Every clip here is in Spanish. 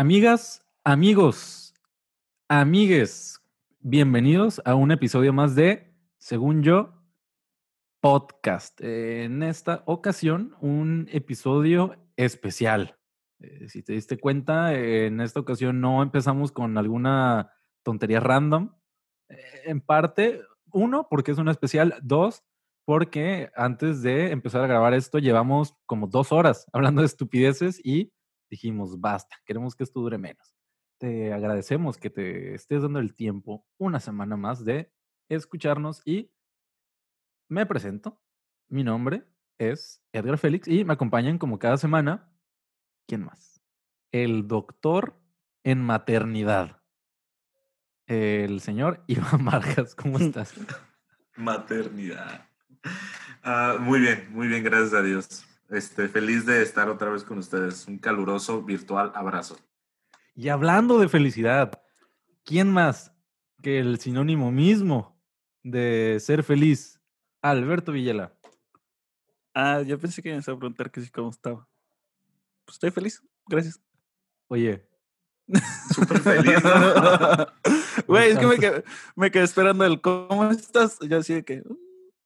Amigas, amigos, amigues, bienvenidos a un episodio más de, según yo, podcast. En esta ocasión, un episodio especial. Eh, si te diste cuenta, en esta ocasión no empezamos con alguna tontería random. Eh, en parte, uno, porque es un especial. Dos, porque antes de empezar a grabar esto llevamos como dos horas hablando de estupideces y dijimos, basta, queremos que esto dure menos. Te agradecemos que te estés dando el tiempo una semana más de escucharnos y me presento. Mi nombre es Edgar Félix y me acompañan como cada semana. ¿Quién más? El doctor en maternidad. El señor Iván Marjas, ¿cómo estás? maternidad. Ah, muy bien, muy bien, gracias a Dios. Este, feliz de estar otra vez con ustedes. Un caluroso virtual abrazo. Y hablando de felicidad, ¿quién más que el sinónimo mismo de ser feliz? Alberto Villela. Ah, yo pensé que me iba a preguntar que sí, cómo estaba. Pues estoy feliz, gracias. Oye. Súper feliz. Güey, es que me quedé, me quedé, esperando el cómo estás. Yo así de que, uh,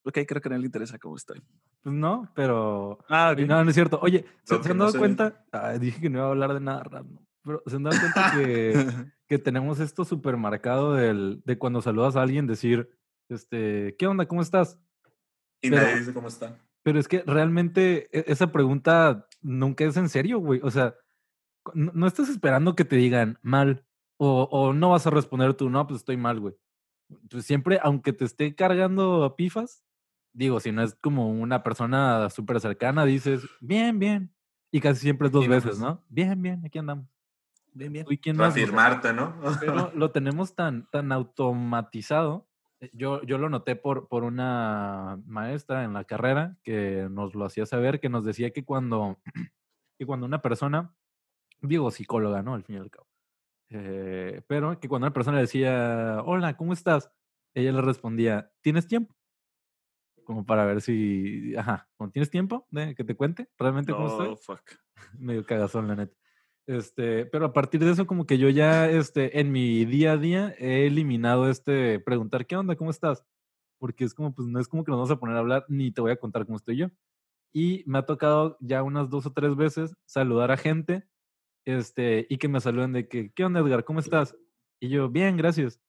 ok, creo que no le interesa cómo estoy. Pues no, pero. Ah, okay. No, no es cierto. Oye, ¿se, ¿se han dado cuenta? Dije que no iba a hablar de nada raro. Pero se han dado cuenta que, que tenemos esto súper marcado del, de cuando saludas a alguien decir, este, ¿qué onda? ¿Cómo estás? Y pero, nadie dice cómo está. Pero es que realmente esa pregunta nunca es en serio, güey. O sea, no, no estás esperando que te digan mal o, o, no vas a responder tú, no, pues estoy mal, güey. Pues siempre, aunque te esté cargando a pifas, digo, si no es como una persona súper cercana, dices, bien, bien. Y casi siempre es dos veces, ¿no? Bien, bien, aquí andamos. Bien, bien. Uy, ¿quién Para afirmarte, ¿no? Pero lo tenemos tan, tan automatizado. Eh, Yo, yo lo noté por, por una maestra en la carrera que nos lo hacía saber, que nos decía que cuando, que cuando una persona, digo psicóloga, ¿no? Al fin y al cabo. Eh, pero que cuando una persona le decía, hola, ¿cómo estás? Ella le respondía, ¿tienes tiempo? Como para ver si, ajá, ¿tienes tiempo de que te cuente realmente cómo estoy? fuck. Medio cagazón, la neta. Este, pero a partir de eso, como que yo ya, este, en mi día a día he eliminado este preguntar, ¿qué onda? ¿Cómo estás? Porque es como, pues no es como que nos vamos a poner a hablar, ni te voy a contar cómo estoy yo. Y me ha tocado ya unas dos o tres veces saludar a gente, este, y que me saluden de que, ¿qué onda, Edgar? ¿Cómo estás? Y yo, bien, gracias.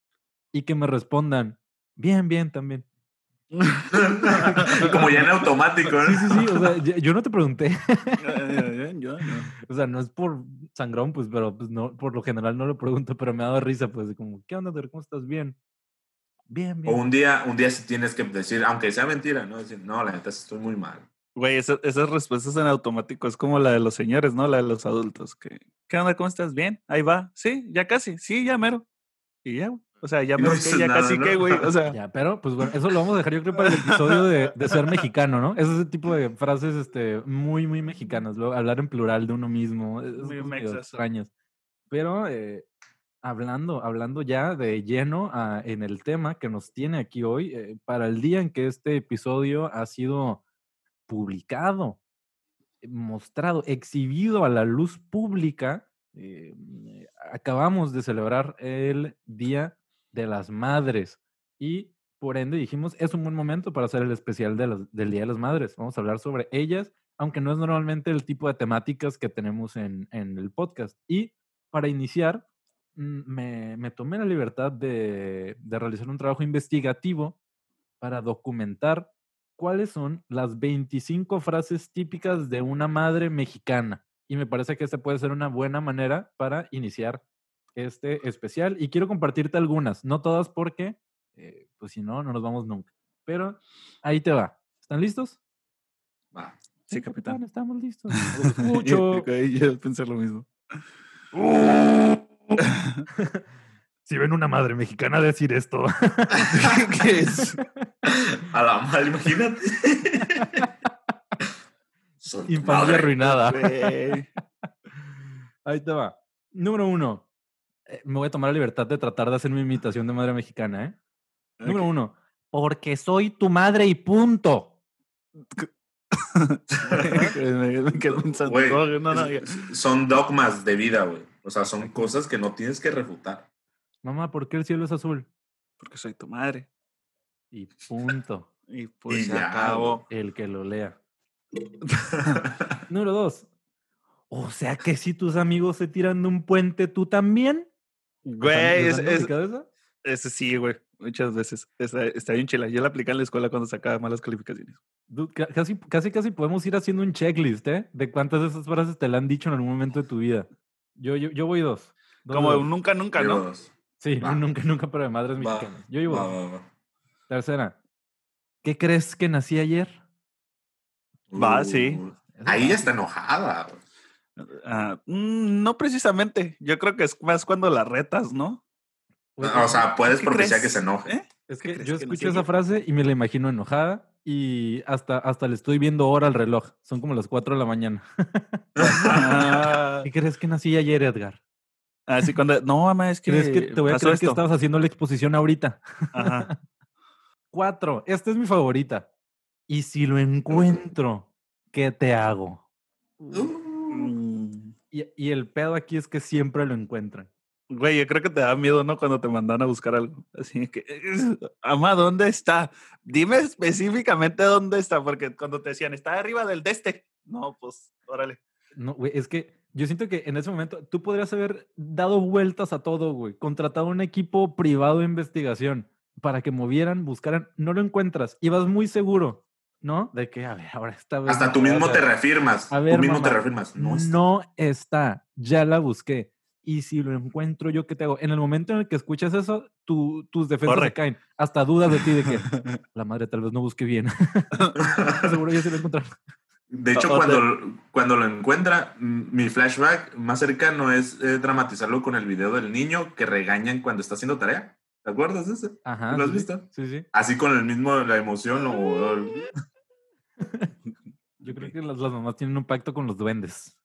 Y que me respondan, bien, bien, también. Como ya en automático, ¿no? Sí, sí, sí. O sea, yo no te pregunté. yo, no. O sea, no es por sangrón, pues, pero pues no, por lo general no lo pregunto, pero me ha dado risa, pues, como, ¿qué onda, ¿cómo estás? Bien. Bien, bien. O un día, un día sí tienes que decir, aunque sea mentira, ¿no? Decir, no, la neta estoy muy mal. Güey, esa, esas respuestas en automático es como la de los señores, ¿no? La de los adultos. Que, ¿Qué onda? ¿Cómo estás? Bien. Ahí va. Sí, ya casi. Sí, ya mero. Y ya, o sea, ya, No me dices ya nada, casi ¿no? que, güey. O sea, Ya, pero pues bueno, eso lo vamos a dejar yo creo para el episodio de, de ser mexicano, ¿no? Es ese tipo de frases este, muy, muy mexicanas. Luego, hablar en plural de uno mismo. esas Muy extrañas. Pero eh, hablando, hablando ya de lleno ah, en el tema que nos tiene aquí hoy, eh, para el día en que este episodio ha sido publicado, mostrado, exhibido a la luz pública, eh, acabamos de celebrar el Día de las Madres y por ende dijimos, es un buen momento para hacer el especial del Día de las Madres. Vamos a hablar sobre ellas, aunque no es normalmente el tipo de temáticas que tenemos en, el podcast. Y para iniciar, mm, me, me tomé la libertad de, de realizar un trabajo investigativo para documentar cuáles son las 25 frases típicas de una madre mexicana. Y me parece que esta puede ser una buena manera para iniciar este especial. Y quiero compartirte algunas, no todas porque, eh, pues si no, no nos vamos nunca. Pero ahí te va. ¿Están listos? Va. sí, capitán. Estamos listos. Escucho. Yo, yo pensé lo mismo. si ven una madre mexicana decir esto. ¿Qué es? A la mal, imagínate. Infancia madre. arruinada. Ahí te va. Número uno. Eh, me voy a tomar la libertad de tratar de hacer mi imitación de madre mexicana, ¿eh? Número uno. Porque soy tu madre y punto. me, me quedé pensando. Güey, no, no, no, ya. Son dogmas de vida, güey. O sea, son cosas que no tienes que refutar. Mamá, ¿por qué el cielo es azul? Porque soy tu madre. Y punto. Y pues Y se ya, acabó. El que lo lea. Número dos. O sea que si tus amigos se tiran de un puente, ¿tú también? Güey, ¿Les es, es- eso? ese sí, güey. Muchas veces. Está, está bien chila. Yo la apliqué en la escuela cuando sacaba malas calificaciones. Dude, casi, casi, casi podemos ir haciendo un checklist, ¿eh? De cuántas de esas frases te la han dicho en algún momento de tu vida. Yo, yo, yo voy dos. Como dos. un nunca, nunca, ¿no? dos. Sí, Va. nunca, nunca, pero de madres mexicanas. Yo llevo va, dos. va, va. Tercera. ¿Qué crees que nací ayer? Va, sí. Uh, Ahí ya está enojada. Ah, mm, no precisamente. Yo creo que es más cuando la retas, ¿no? Güey, O sea, puedes ¿Qué propiciar que se enoje. ¿Eh? Es ¿qué que yo que escucho esa frase y me la imagino enojada y hasta, hasta le estoy viendo hora al reloj. Son como las 4 de la mañana. Ah, ¿Qué crees que nací ayer, Edgar? así cuando. No, mamá, es que. ¿Crees que te voy a creer que estabas haciendo la exposición ahorita? Ajá. Cuatro. Esta es mi favorita. Y si lo encuentro, ¿qué te hago? Uh, Y, y el pedo aquí es que siempre lo encuentran. Güey, yo creo que te da miedo, ¿no? Cuando te mandan a buscar algo. Así que, ama, ¿dónde está? Dime específicamente dónde está, porque cuando te decían, está arriba del de este. No, pues, órale. No, güey, es que yo siento que en ese momento tú podrías haber dado vueltas a todo, güey. Contratado un equipo privado de investigación para que movieran, buscaran. No lo encuentras. Y vas muy seguro, ¿no? De que, a ver, ahora esta vez. Hasta tú mismo te reafirmas. A ver, tú mismo te reafirmas. No, está. No está. Ya la busqué. Y si lo encuentro yo, ¿qué te hago? En el momento en el que escuchas eso, tu- tus defensas Corre. se caen. Hasta dudas de ti de que la madre tal vez no busque bien. Seguro ya se lo encontraron. De hecho, O- cuando, cuando lo encuentra, mi flashback más cercano es eh, dramatizarlo con el video del niño que regañan cuando está haciendo tarea. ¿Te acuerdas de ese? Ajá. ¿Lo has sí, visto? Sí, sí. Así con el mismo, la emoción o... Yo creo que las, las mamás tienen un pacto con los duendes.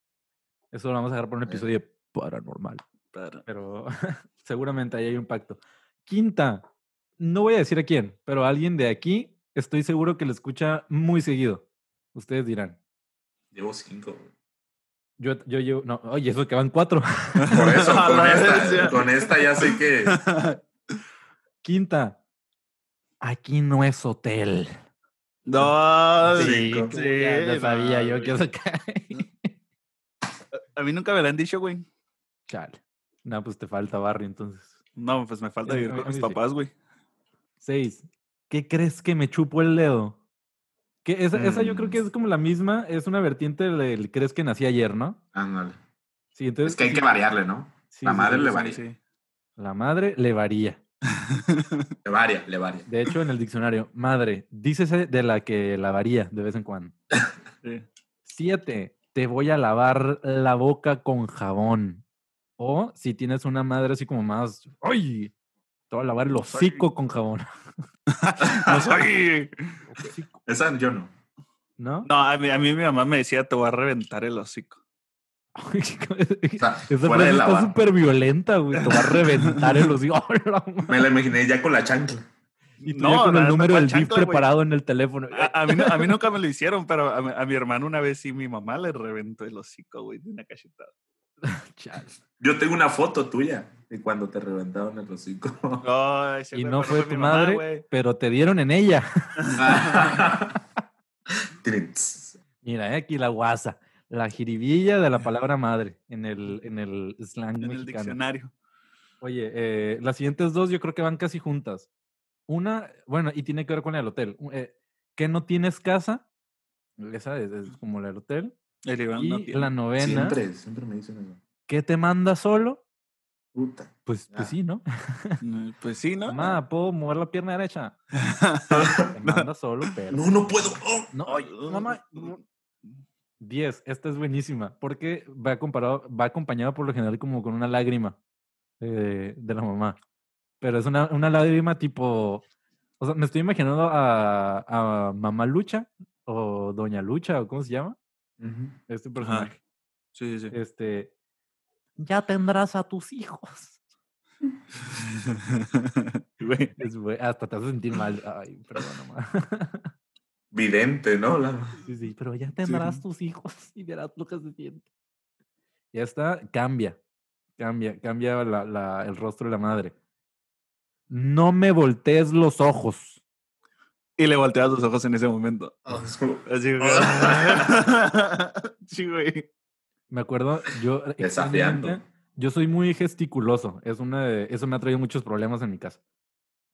Eso lo vamos a dejar por un episodio paranormal. Pero- Pero seguramente ahí hay un pacto. Quinta. No voy a decir a quién, pero alguien de aquí estoy seguro que lo escucha muy seguido. Ustedes dirán. Llevo cinco. Yo, yo, yo, no, oye, eso que van cuatro. Por eso, esta, con esta ya sé que... Quinta. Aquí no es hotel. No, Sí, sí, sí, ya, ya sabía no, yo que eso cae. A mí nunca me lo han dicho, güey. Chale. No, pues te falta barrio entonces. No, pues me falta mí- vivir con mis papás, güey. Seis. ¿Qué crees que me chupo el dedo? Que esa, esa yo creo que Mm. es como la misma, es una vertiente del crees que nací ayer, ¿no? Ándale. Sí, entonces. Es que hay sí, que variarle, ¿no? sí, la madre sí, le varía. Sí. La madre le varía. Le varia, le varia. De hecho, en el diccionario, madre, dícese de la que la varía de vez en cuando. sí. Siete, te voy a lavar la boca con jabón. O si tienes una madre así como más, ¡ay! Te voy a lavar el No hocico con jabón. No soy. Esa yo no. ¿No? No, a mí, a mí mi mamá me decía, te voy a reventar el hocico. O sea, Esa fuera está súper violenta, güey. Te va a reventar el hocico. ¡Oh! Me la imaginé ya con la chancla. Y tú No, ya con el número ¿cuál del chancla, preparado en el teléfono. A, a mí, no- a mí nunca me lo hicieron, pero a, mi- a mi hermano una vez sí, mi mamá le reventó el hocico, güey, de una cachetada. Yo tengo una foto tuya de cuando te reventaron el hocico. Ese Y no pero fue tu mamá, madre, güey. pero te dieron en ella. Mira, eh, aquí la guasa. La jiribilla de la palabra madre en el, en el slang En el mexicano. diccionario. Oye, eh, las siguientes dos yo creo que van casi juntas. Una, bueno, y tiene que ver con el hotel. eh, ¿Que no tienes casa? Esa es, es como del hotel. El Iván Y no tiene. la novena, Siempre, siempre me dicen eso. ¿qué te manda solo? Puta. Pues, pues Ah. sí, ¿no? Mm, Pues sí, ¿no? Mamá, ¿puedo mover la pierna derecha? Te manda solo, pero... No, no puedo. Oh. No, Ay, mamá. 10, esta es buenísima, porque va, comparado, va acompañada por lo general como con una lágrima eh, de la mamá. Pero es una, una lágrima tipo, o sea, me estoy imaginando a, a Mamá Lucha o Doña Lucha o cómo se llama este personaje. Sí, sí. Este, ya tendrás a tus hijos. Güey. Hasta te hace sentir mal. Ay, perdón, mamá. Vidente, ¿no? La- Sí, sí, pero ya tendrás tus hijos y verás lo que se siente. Ya está, cambia. Cambia, cambia la- la- el rostro de la madre. No me voltees los ojos. Y le volteas los ojos en ese momento. Así, güey. sí, güey. Me acuerdo, yo Desafiando. extrañamente, yo soy muy gesticuloso. Es una de- eso me ha traído muchos problemas en mi casa.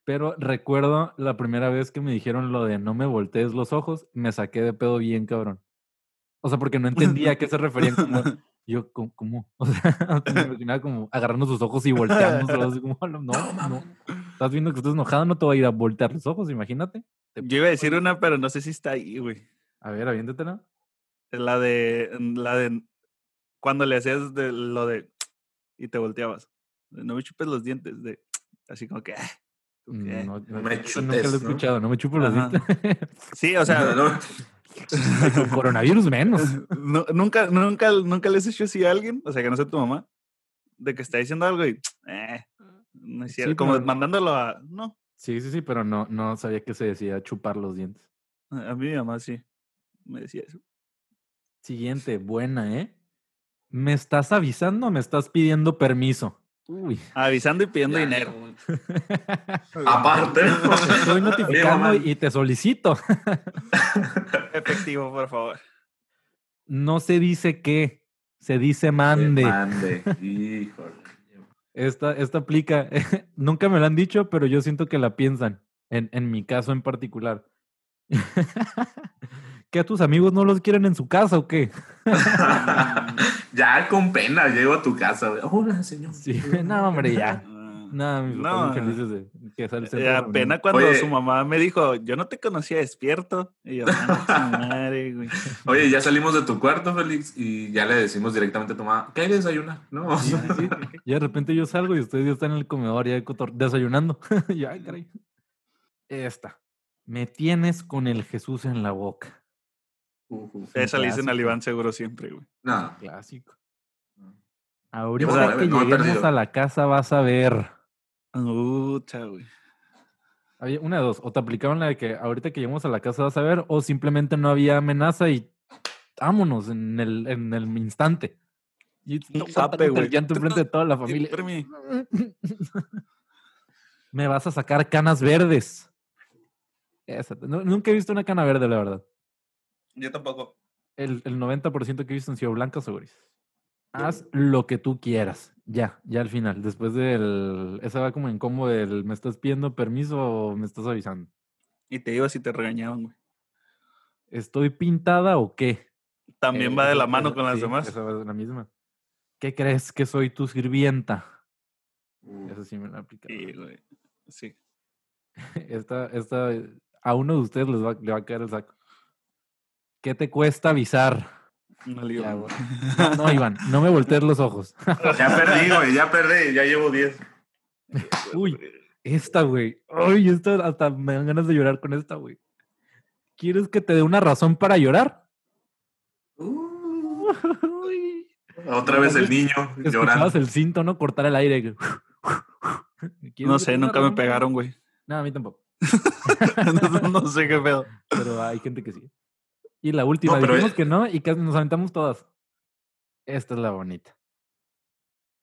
Pero recuerdo la primera vez que me dijeron lo de no me voltees los ojos, me saqué de pedo bien cabrón. O sea, porque no entendía a qué se referían como yo ¿cómo? cómo? O sea, me imaginaba como agarrando sus ojos y volteándoselos, así como no, no, no. Estás viendo que estás enojado, no te va a ir a voltear los ojos, imagínate. Yo iba a decir una, pero no sé si está ahí, güey. A ver, aviéntatela. La de, la de cuando le hacías de lo de y te volteabas. No me chupes los dientes, de así como que. No, me eso nunca lo he chutes, ¿no? escuchado, no me chupo los dientes. Sí, o sea, No, no. Con coronavirus menos. nu- nunca, nunca, nunca le has hecho así a alguien, o sea, que no sea tu mamá, de que está diciendo algo y, eh, no es Sí, cierto, como pero- mandándolo a, no, Sí, sí, sí, pero no, no sabía que se decía chupar los dientes. a mí mi mamá sí me decía eso. Siguiente, buena, ¿eh? ¿Me estás avisando o me estás pidiendo permiso? Uy. Avisando y pidiendo Ya, dinero. Aparte. Te estoy notificando y te solicito. Efectivo, por favor. No se dice qué, se dice mande. Mande. Híjole. Esta, esta aplica, nunca me lo han dicho, pero yo siento que la piensan, en, en mi caso en particular. ¿Que a tus amigos no los quieren en su casa o qué? Ya con pena llego a tu casa. güey. Hola, señor. Sí, no, hombre, ya. Nada, mis No. muy felices de que sale apenas reunión. cuando Oye. su mamá me dijo, yo no te conocía despierto. Y yo, "Ah, su madre, güey". Oye, ya salimos de tu cuarto, Félix, y ya le decimos directamente a tu mamá, ¿qué hay de desayunar? No, Sí, sí, sí. Y de repente yo salgo y ustedes ya están en el comedor ya desayunando. Y yo, ay, caray. Esta. Me tienes con el Jesús en la boca. Ujú. Esa le dicen al. Iván seguro siempre, güey. No. Clásico. Llevo Ahorita que no lleguemos a la casa vas a ver. Ucha, güey. Había una de dos. O te aplicaban la de que ahorita que lleguemos a la casa vas a ver, o simplemente no había amenaza y vámonos en el, en el instante. Y no, zape, el güey. llanto enfrente de toda la familia. Me vas a sacar canas verdes. Esa, no- nunca he visto una cana verde, la verdad. Yo tampoco. El, el 90% que he visto han sido blancas o grises. Haz lo que tú quieras. Ya, ya al final. Después del. Esa va como en combo del me estás pidiendo permiso o me estás avisando. Y te ibas y te regañaban, güey. ¿Estoy pintada o qué? También Eh, va de la mano con las sí, demás. Esa va de la misma. ¿Qué crees que soy tu sirvienta? Uh, Eso sí me la aplica. Sí, güey. Sí. Esta, esta, a uno de ustedes les va, le va a caer el saco. ¿Qué te cuesta avisar? No le digo. Ya, güey. No, no, Iván, no me voltees los ojos. Ya perdí, güey, ya perdí, ya llevo 10. Uy, esta, güey. Ay, esta hasta me dan ganas de llorar con esta, güey. ¿Quieres que te dé una razón para llorar? Uy. Otra vez el niño llorando. el cinto, ¿no? Cortar el aire. ¿Quieres No sé, nunca me pegaron, güey. No, a mí tampoco. no, no sé qué pedo. Pero hay gente que sí. Y la última, No, pero dijimos es- que no y casi nos aventamos todas. Esta es la bonita.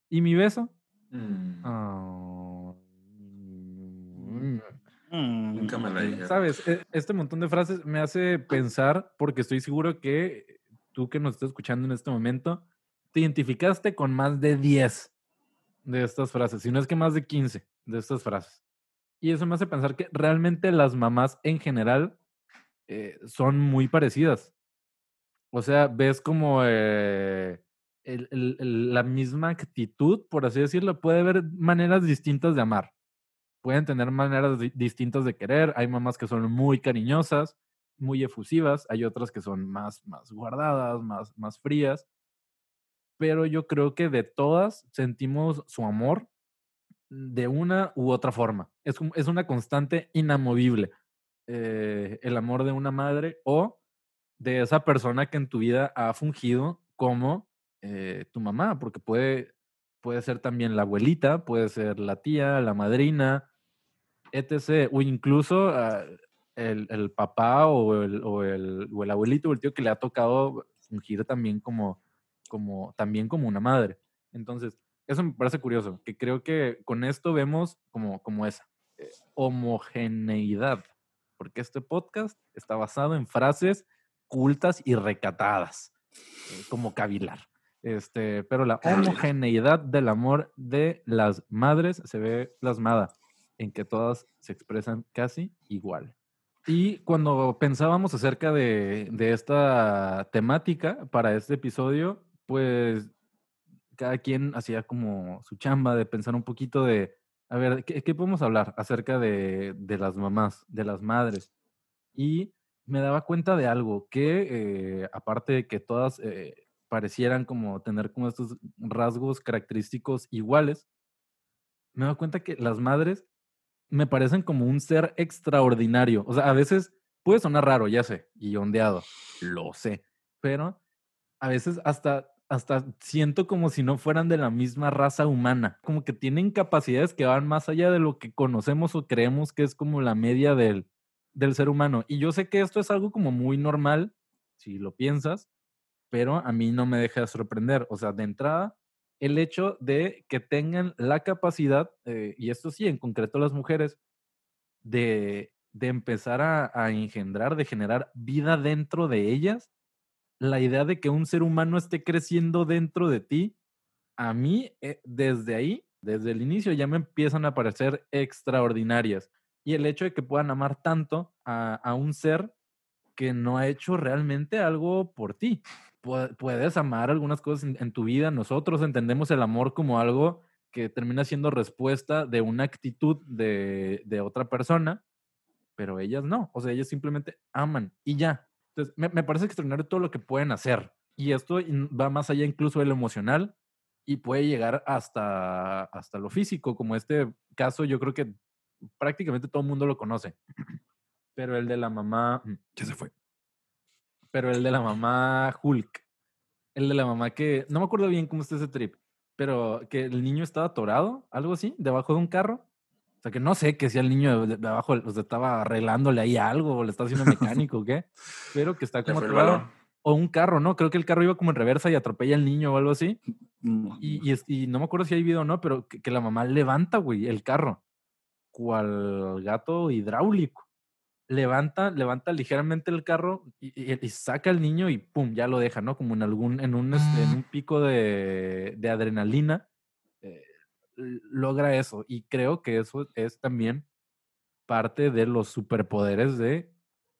¿Y mi beso? Mm, Ah. Mm. Nunca me la dije. Sabes, E- este montón de frases me hace pensar, porque estoy seguro que tú que nos estás escuchando en este momento, te identificaste con más de 10 de estas frases, si no es que más de 15 de estas frases. Y eso me hace pensar que realmente las mamás en general eh, son muy parecidas. O sea, ves como eh, la misma actitud, por así decirlo, puede haber maneras distintas de amar pueden tener maneras di- distintas de querer. Hay mamás que son muy cariñosas, muy efusivas, hay otras que son más, más guardadas, más, más frías. Pero yo creo que de todas sentimos su amor de una u otra forma. Es, es una constante inamovible. Eh, el amor de una madre o de esa persona que en tu vida ha fungido como eh, tu mamá, porque puede, puede ser también la abuelita, puede ser la tía, la madrina, etc. O incluso ah, el, el papá o el, o, el, o el abuelito o el tío que le ha tocado fungir también como, como, también como una madre. Entonces, Eso me parece curioso, que creo que con esto vemos como, como esa eh, homogeneidad, porque este podcast está basado en frases cultas y recatadas, eh, como cavilar. Este, pero la homogeneidad del amor de las madres se ve plasmada en que todas se expresan casi igual. Y cuando pensábamos acerca de, de esta temática para este episodio, pues cada quien hacía como su chamba de pensar un poquito de, a ver, ¿qué, qué podemos hablar acerca de, las mamás, de las madres? Y me daba cuenta de algo, que eh, aparte de que todas eh, parecieran como tener como estos rasgos característicos iguales, me daba cuenta que las madres me parecen como un ser extraordinario. O sea, a veces puede sonar raro, ya sé, y ondeado, lo sé, pero a veces hasta hasta siento como si no fueran de la misma raza humana, como que tienen capacidades que van más allá de lo que conocemos o creemos que es como la media del, del ser humano. Y yo sé que esto es algo como muy normal, si lo piensas, pero a mí no me deja de sorprender. O sea, de entrada, el hecho de que tengan la capacidad, eh, y esto sí, en concreto las mujeres, de, de empezar a, a engendrar, de generar vida dentro de ellas, la idea de que un ser humano esté creciendo dentro de ti, a mí eh, desde ahí, desde el inicio, ya me empiezan a parecer extraordinarias. Y el hecho de que puedan amar tanto a, un ser que no ha hecho realmente algo por ti. Puedes amar algunas cosas en, tu vida. Nosotros entendemos el amor como algo que termina siendo respuesta de una actitud de, de otra persona, pero ellas no. O sea, ellas simplemente aman y ya. Entonces, me, parece extraordinario todo lo que pueden hacer. Y esto va más allá incluso de lo emocional y puede llegar hasta, hasta lo físico, como este caso, yo creo que prácticamente todo el mundo lo conoce. Pero el de la mamá... Mm, ya se fue. Pero el de la mamá Hulk. El de la mamá que... No me acuerdo bien cómo está ese trip, pero que el niño estaba atorado, algo así, debajo de un carro sea, que no sé que si el niño de, abajo o estaba arreglándole ahí algo o le estaba haciendo mecánico o qué, pero que está como O un carro, ¿no? Creo que el carro iba como en reversa y atropella al niño o algo así. Y, y, no me acuerdo si hay video o no, pero que, la mamá levanta, güey, el carro. Cual gato hidráulico. Levanta, levanta ligeramente el carro y, saca al niño y pum, ya lo deja, ¿no? Como en algún, en un, este, en un pico de, de adrenalina logra eso. Y creo que eso es también parte de los superpoderes de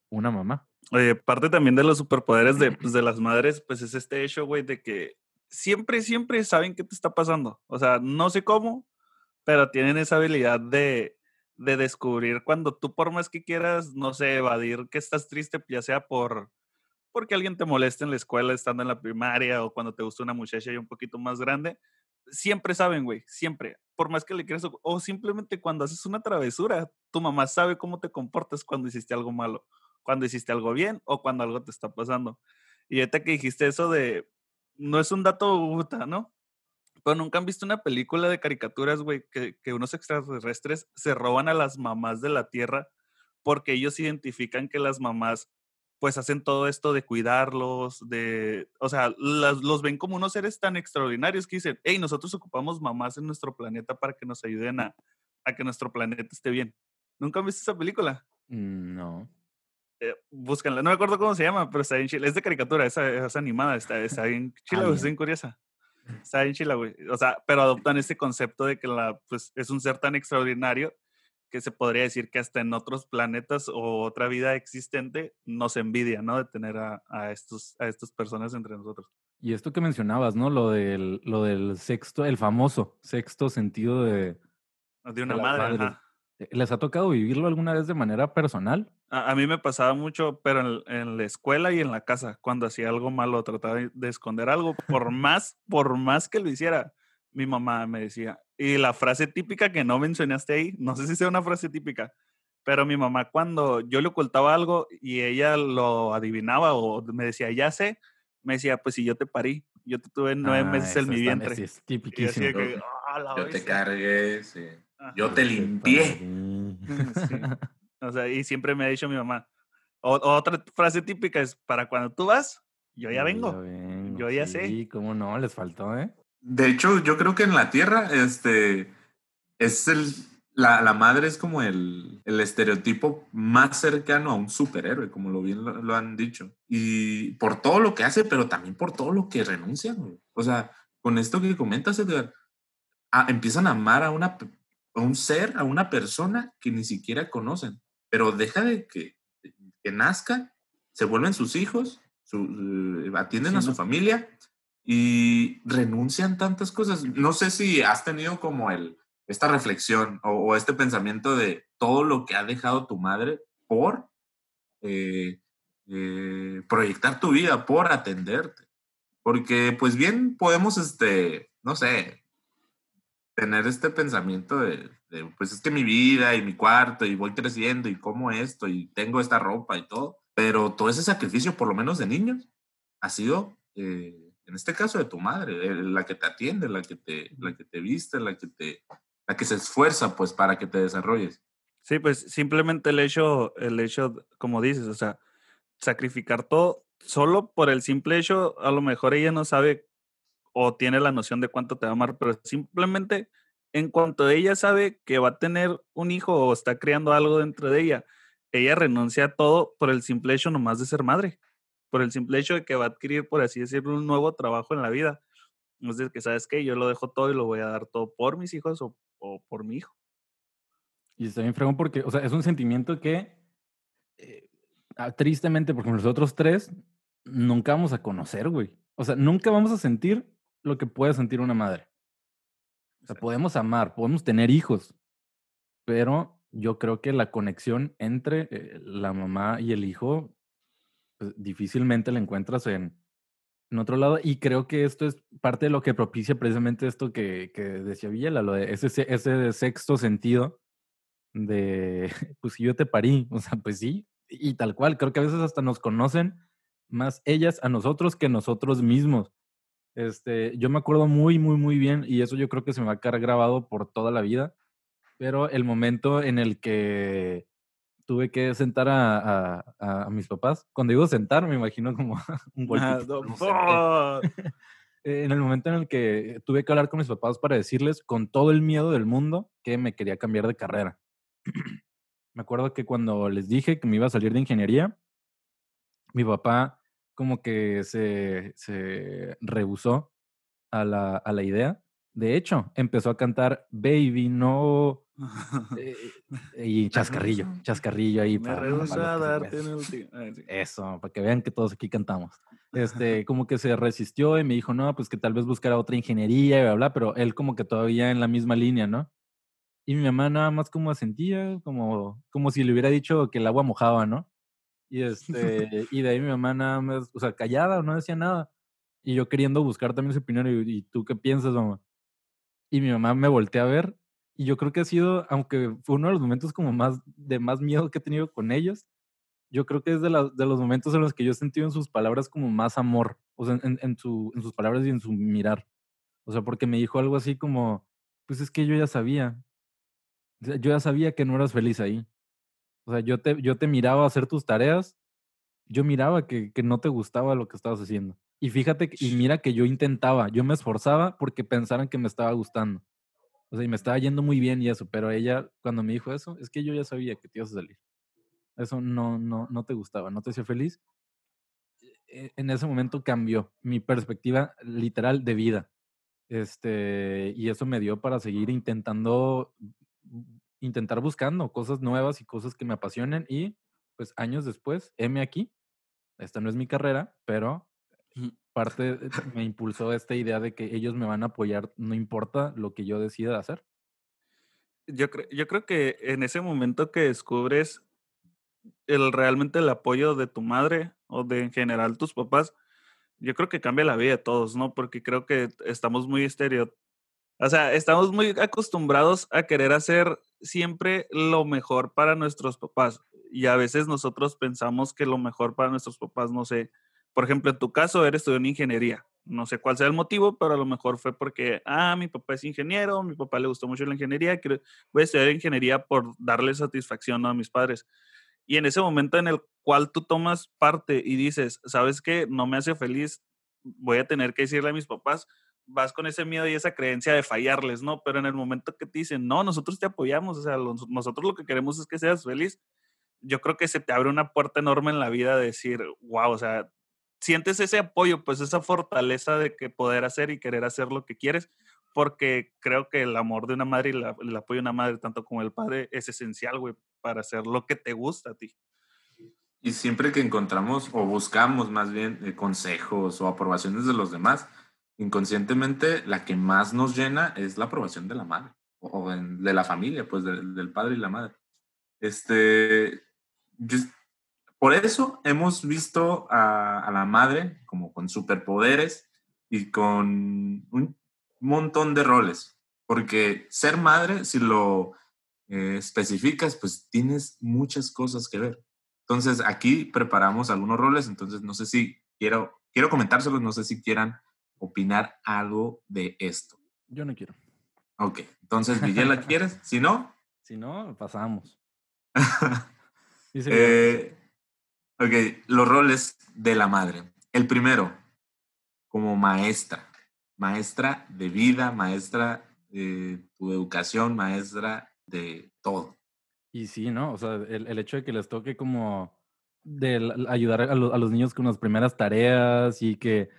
una mamá. Oye, parte también de los superpoderes de, pues, de las madres, pues es este hecho, güey, de que siempre, siempre saben qué te está pasando. O sea, no sé cómo, pero tienen esa habilidad de, de descubrir cuando tú por más que quieras, no sé, evadir que estás triste, ya sea por porque alguien te molesta en la escuela estando en la primaria o cuando te gusta una muchacha y un poquito más grande, siempre saben, güey, siempre. Por más que le quieras, o simplemente cuando haces una travesura, tu mamá sabe cómo te comportas cuando hiciste algo malo, cuando hiciste algo bien o cuando algo te está pasando. Y ahorita que dijiste eso de, no es un dato, ¿no? Pero nunca han visto una película de caricaturas, güey, que unos extraterrestres se roban a las mamás de la Tierra porque ellos identifican que las mamás pues hacen todo esto de cuidarlos, de, o sea, los ven como unos seres tan extraordinarios que dicen, hey, nosotros ocupamos mamás en nuestro planeta para que nos ayuden a, a que nuestro planeta esté bien. ¿Nunca han visto esa película? No. Eh, búscanla, no me acuerdo cómo se llama, pero está bien chila. Es de caricatura, es, es animada, está, está bien chila, está bien curiosa. Está bien chila, güey. O sea, pero adoptan este concepto de que la, pues, es un ser tan extraordinario que se podría decir que hasta en otros planetas o otra vida existente nos envidia, ¿no? De tener a, a, estos, a estas personas entre nosotros. Y esto que mencionabas, ¿no? Lo del, lo del sexto, el famoso sexto sentido de... De una madre, eh, ¿Les ha tocado vivirlo alguna vez de manera personal? A, a mí me pasaba mucho, pero en, en, la escuela y en la casa, cuando hacía algo malo, trataba de esconder algo, por más, por más que lo hiciera, mi mamá me decía, y la frase típica que no mencionaste ahí, no sé si sea una frase típica, pero mi mamá cuando yo le ocultaba algo y ella lo adivinaba o me decía, ya sé, me decía, pues si yo te parí, yo te tuve nueve ah, meses en mi vientre. Es tipiquísimo. Ah, yo te cargué, sí. Yo te limpié. O sea, y siempre me ha dicho mi mamá. otra frase típica es, para cuando tú vas, yo ya vengo. Yo, ya sé. Sí, cómo no, les faltó, ¿eh? De hecho, yo creo que en la Tierra, este, es el, la, la madre es como el, el, estereotipo más cercano a un superhéroe, como lo bien lo, lo, han dicho. Y por todo lo que hace, pero también por todo lo que renuncia. Güey. O sea, con esto que comentas, Edgar, a, empiezan a amar a, una, a un ser, a una persona que ni siquiera conocen, pero deja de que, que nazca, se vuelven sus hijos, su, atienden sí, a su no. familia y renuncian tantas cosas. No sé si has tenido como el, esta reflexión o, o este pensamiento de todo lo que ha dejado tu madre por eh, eh, proyectar tu vida, por atenderte. Porque pues bien podemos, este, no sé, tener este pensamiento de, de, pues es que mi vida y mi cuarto y voy creciendo y como esto y tengo esta ropa y todo, pero todo ese sacrificio, por lo menos de niños, ha sido, eh, en este caso, de tu madre, eh, la que te atiende, la que te, la que te viste, la que te, la que se esfuerza, pues, para que te desarrolles. Sí, pues simplemente el hecho, el hecho, como dices, o sea, sacrificar todo solo por el simple hecho, a lo mejor ella no sabe o tiene la noción de cuánto te va a amar, pero simplemente en cuanto ella sabe que va a tener un hijo o está creando algo dentro de ella, ella renuncia a todo por el simple hecho nomás de ser madre, por el simple hecho de que va a adquirir, por así decirlo, un nuevo trabajo en la vida. Es decir, que sabes que yo lo dejo todo y lo voy a dar todo por mis hijos o, o por mi hijo. Y está bien fregón porque, o sea, es un sentimiento que, eh, tristemente, porque nosotros tres nunca vamos a conocer, güey. O sea, nunca vamos a sentir lo que puede sentir una madre. O sea, podemos amar, podemos tener hijos, pero yo creo que la conexión entre eh, la mamá y el hijo pues, difícilmente la encuentras en, en, otro lado. Y creo que esto es parte de lo que propicia precisamente esto que, que decía Villela, lo de ese, ese sexto sentido de, pues yo te parí, o sea, pues sí, y tal cual, creo que a veces hasta nos conocen más ellas a nosotros que nosotros mismos. Este, yo me acuerdo muy, muy, muy bien y eso yo creo que se me va a quedar grabado por toda la vida, pero el momento en el que tuve que sentar a, a, a mis papás, cuando digo sentar me imagino como un golpe. Ah, en el momento en el que tuve que hablar con mis papás para decirles con todo el miedo del mundo que me quería cambiar de carrera. me acuerdo que cuando les dije que me iba a salir de ingeniería, mi papá como que se, se rehusó a la, a la, idea. De hecho, empezó a cantar Baby, no. Eh, y chascarrillo, chascarrillo ahí. Me rehuso a darte en el Eso, para que vean que todos aquí cantamos. Este, como que se resistió y me dijo, no, pues que tal vez buscara otra ingeniería y bla, bla, pero él como que todavía en la misma línea, ¿no? Y mi mamá nada más como asentía, como, como si le hubiera dicho que el agua mojaba, ¿no? Y, este, y de ahí mi mamá nada más, o sea, callada, no decía nada. Y yo queriendo buscar también su opinión, y, ¿y tú qué piensas, mamá? Y mi mamá me voltea a ver, y yo creo que ha sido, aunque fue uno de los momentos como más, de más miedo que he tenido con ellos, yo creo que es de, la, de los momentos en los que yo he sentido en sus palabras como más amor, o sea, en, en, su, en sus palabras y en su mirar. O sea, porque me dijo algo así como, pues es que yo ya sabía, yo ya sabía que no eras feliz ahí. O sea, yo te, yo te miraba hacer tus tareas, yo miraba que, que no te gustaba lo que estabas haciendo. Y fíjate, y mira que yo intentaba, yo me esforzaba porque pensaran que me estaba gustando. O sea, y me estaba yendo muy bien y eso, pero ella cuando me dijo eso, es que yo ya sabía que te ibas a salir. Eso no, no, no te gustaba, no te hacía feliz. E, en ese momento cambió mi perspectiva literal de vida. Este, y eso me dio para seguir intentando intentar buscando cosas nuevas y cosas que me apasionen y pues años después, M aquí, esta no es mi carrera, pero parte me impulsó esta idea de que ellos me van a apoyar, no importa lo que yo decida hacer. Yo, yo creo que en ese momento que descubres el realmente el apoyo de tu madre o de en general tus papás, yo creo que cambia la vida de todos, ¿no? Porque creo que estamos muy estereotipados o sea, estamos muy acostumbrados a querer hacer siempre lo mejor para nuestros papás. Y a veces nosotros pensamos que lo mejor para nuestros papás, no sé, por ejemplo, en tu caso, eres estudió en ingeniería. No sé cuál sea el motivo, pero a lo mejor fue porque, ah, mi papá es ingeniero, mi papá le gustó mucho la ingeniería, quiero, voy a estudiar ingeniería por darle satisfacción a mis padres. Y en ese momento en el cual tú tomas parte y dices, ¿sabes qué? No me hace feliz, voy a tener que decirle a mis papás, vas con ese miedo y esa creencia de fallarles, ¿no? Pero en el momento que te dicen, no, nosotros te apoyamos, o sea, nosotros lo que queremos es que seas feliz, yo creo que se te abre una puerta enorme en la vida de decir, wow, o sea, sientes ese apoyo, pues esa fortaleza de que poder hacer y querer hacer lo que quieres, porque creo que el amor de una madre y el apoyo de una madre, tanto como el padre, es esencial, güey, para hacer lo que te gusta a ti. Y siempre que encontramos o buscamos más bien eh, consejos o aprobaciones de los demás, inconscientemente la que más nos llena es la aprobación de la madre o, de la familia, pues de- del padre y la madre. Este, por eso hemos visto a, a la madre como con superpoderes y con un montón de roles, porque ser madre, si lo eh, especificas, pues tienes muchas cosas que ver. Entonces, aquí preparamos algunos roles, entonces no sé si quiero, quiero comentárselos, no sé si quieran opinar algo de esto. Yo no quiero. Ok, entonces, Villela, ¿quieres? Si no, Si no, pasamos. Eh, ok, los roles de la madre. El primero, como maestra, maestra de vida, maestra de tu educación, maestra de todo. Y sí, ¿no? O sea, el, el hecho de que les toque como de ayudar a, lo- a los niños con las primeras tareas y que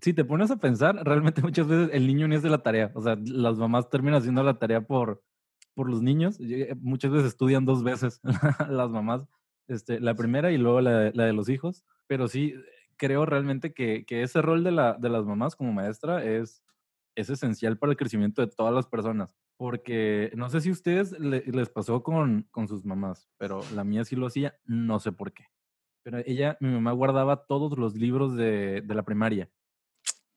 si te pones a pensar, realmente muchas veces el niño ni es de la tarea. O sea, las mamás terminan haciendo la tarea por, por los niños. Muchas veces estudian dos veces las mamás, este, la primera y luego la, la de los hijos. Pero sí, creo realmente que, que ese rol de, la, de las mamás como maestra es, es esencial para el crecimiento de todas las personas. Porque no sé si a ustedes le- les pasó con, con sus mamás, pero la mía sí lo hacía, no sé por qué. Pero ella, mi mamá guardaba todos los libros de, de la primaria.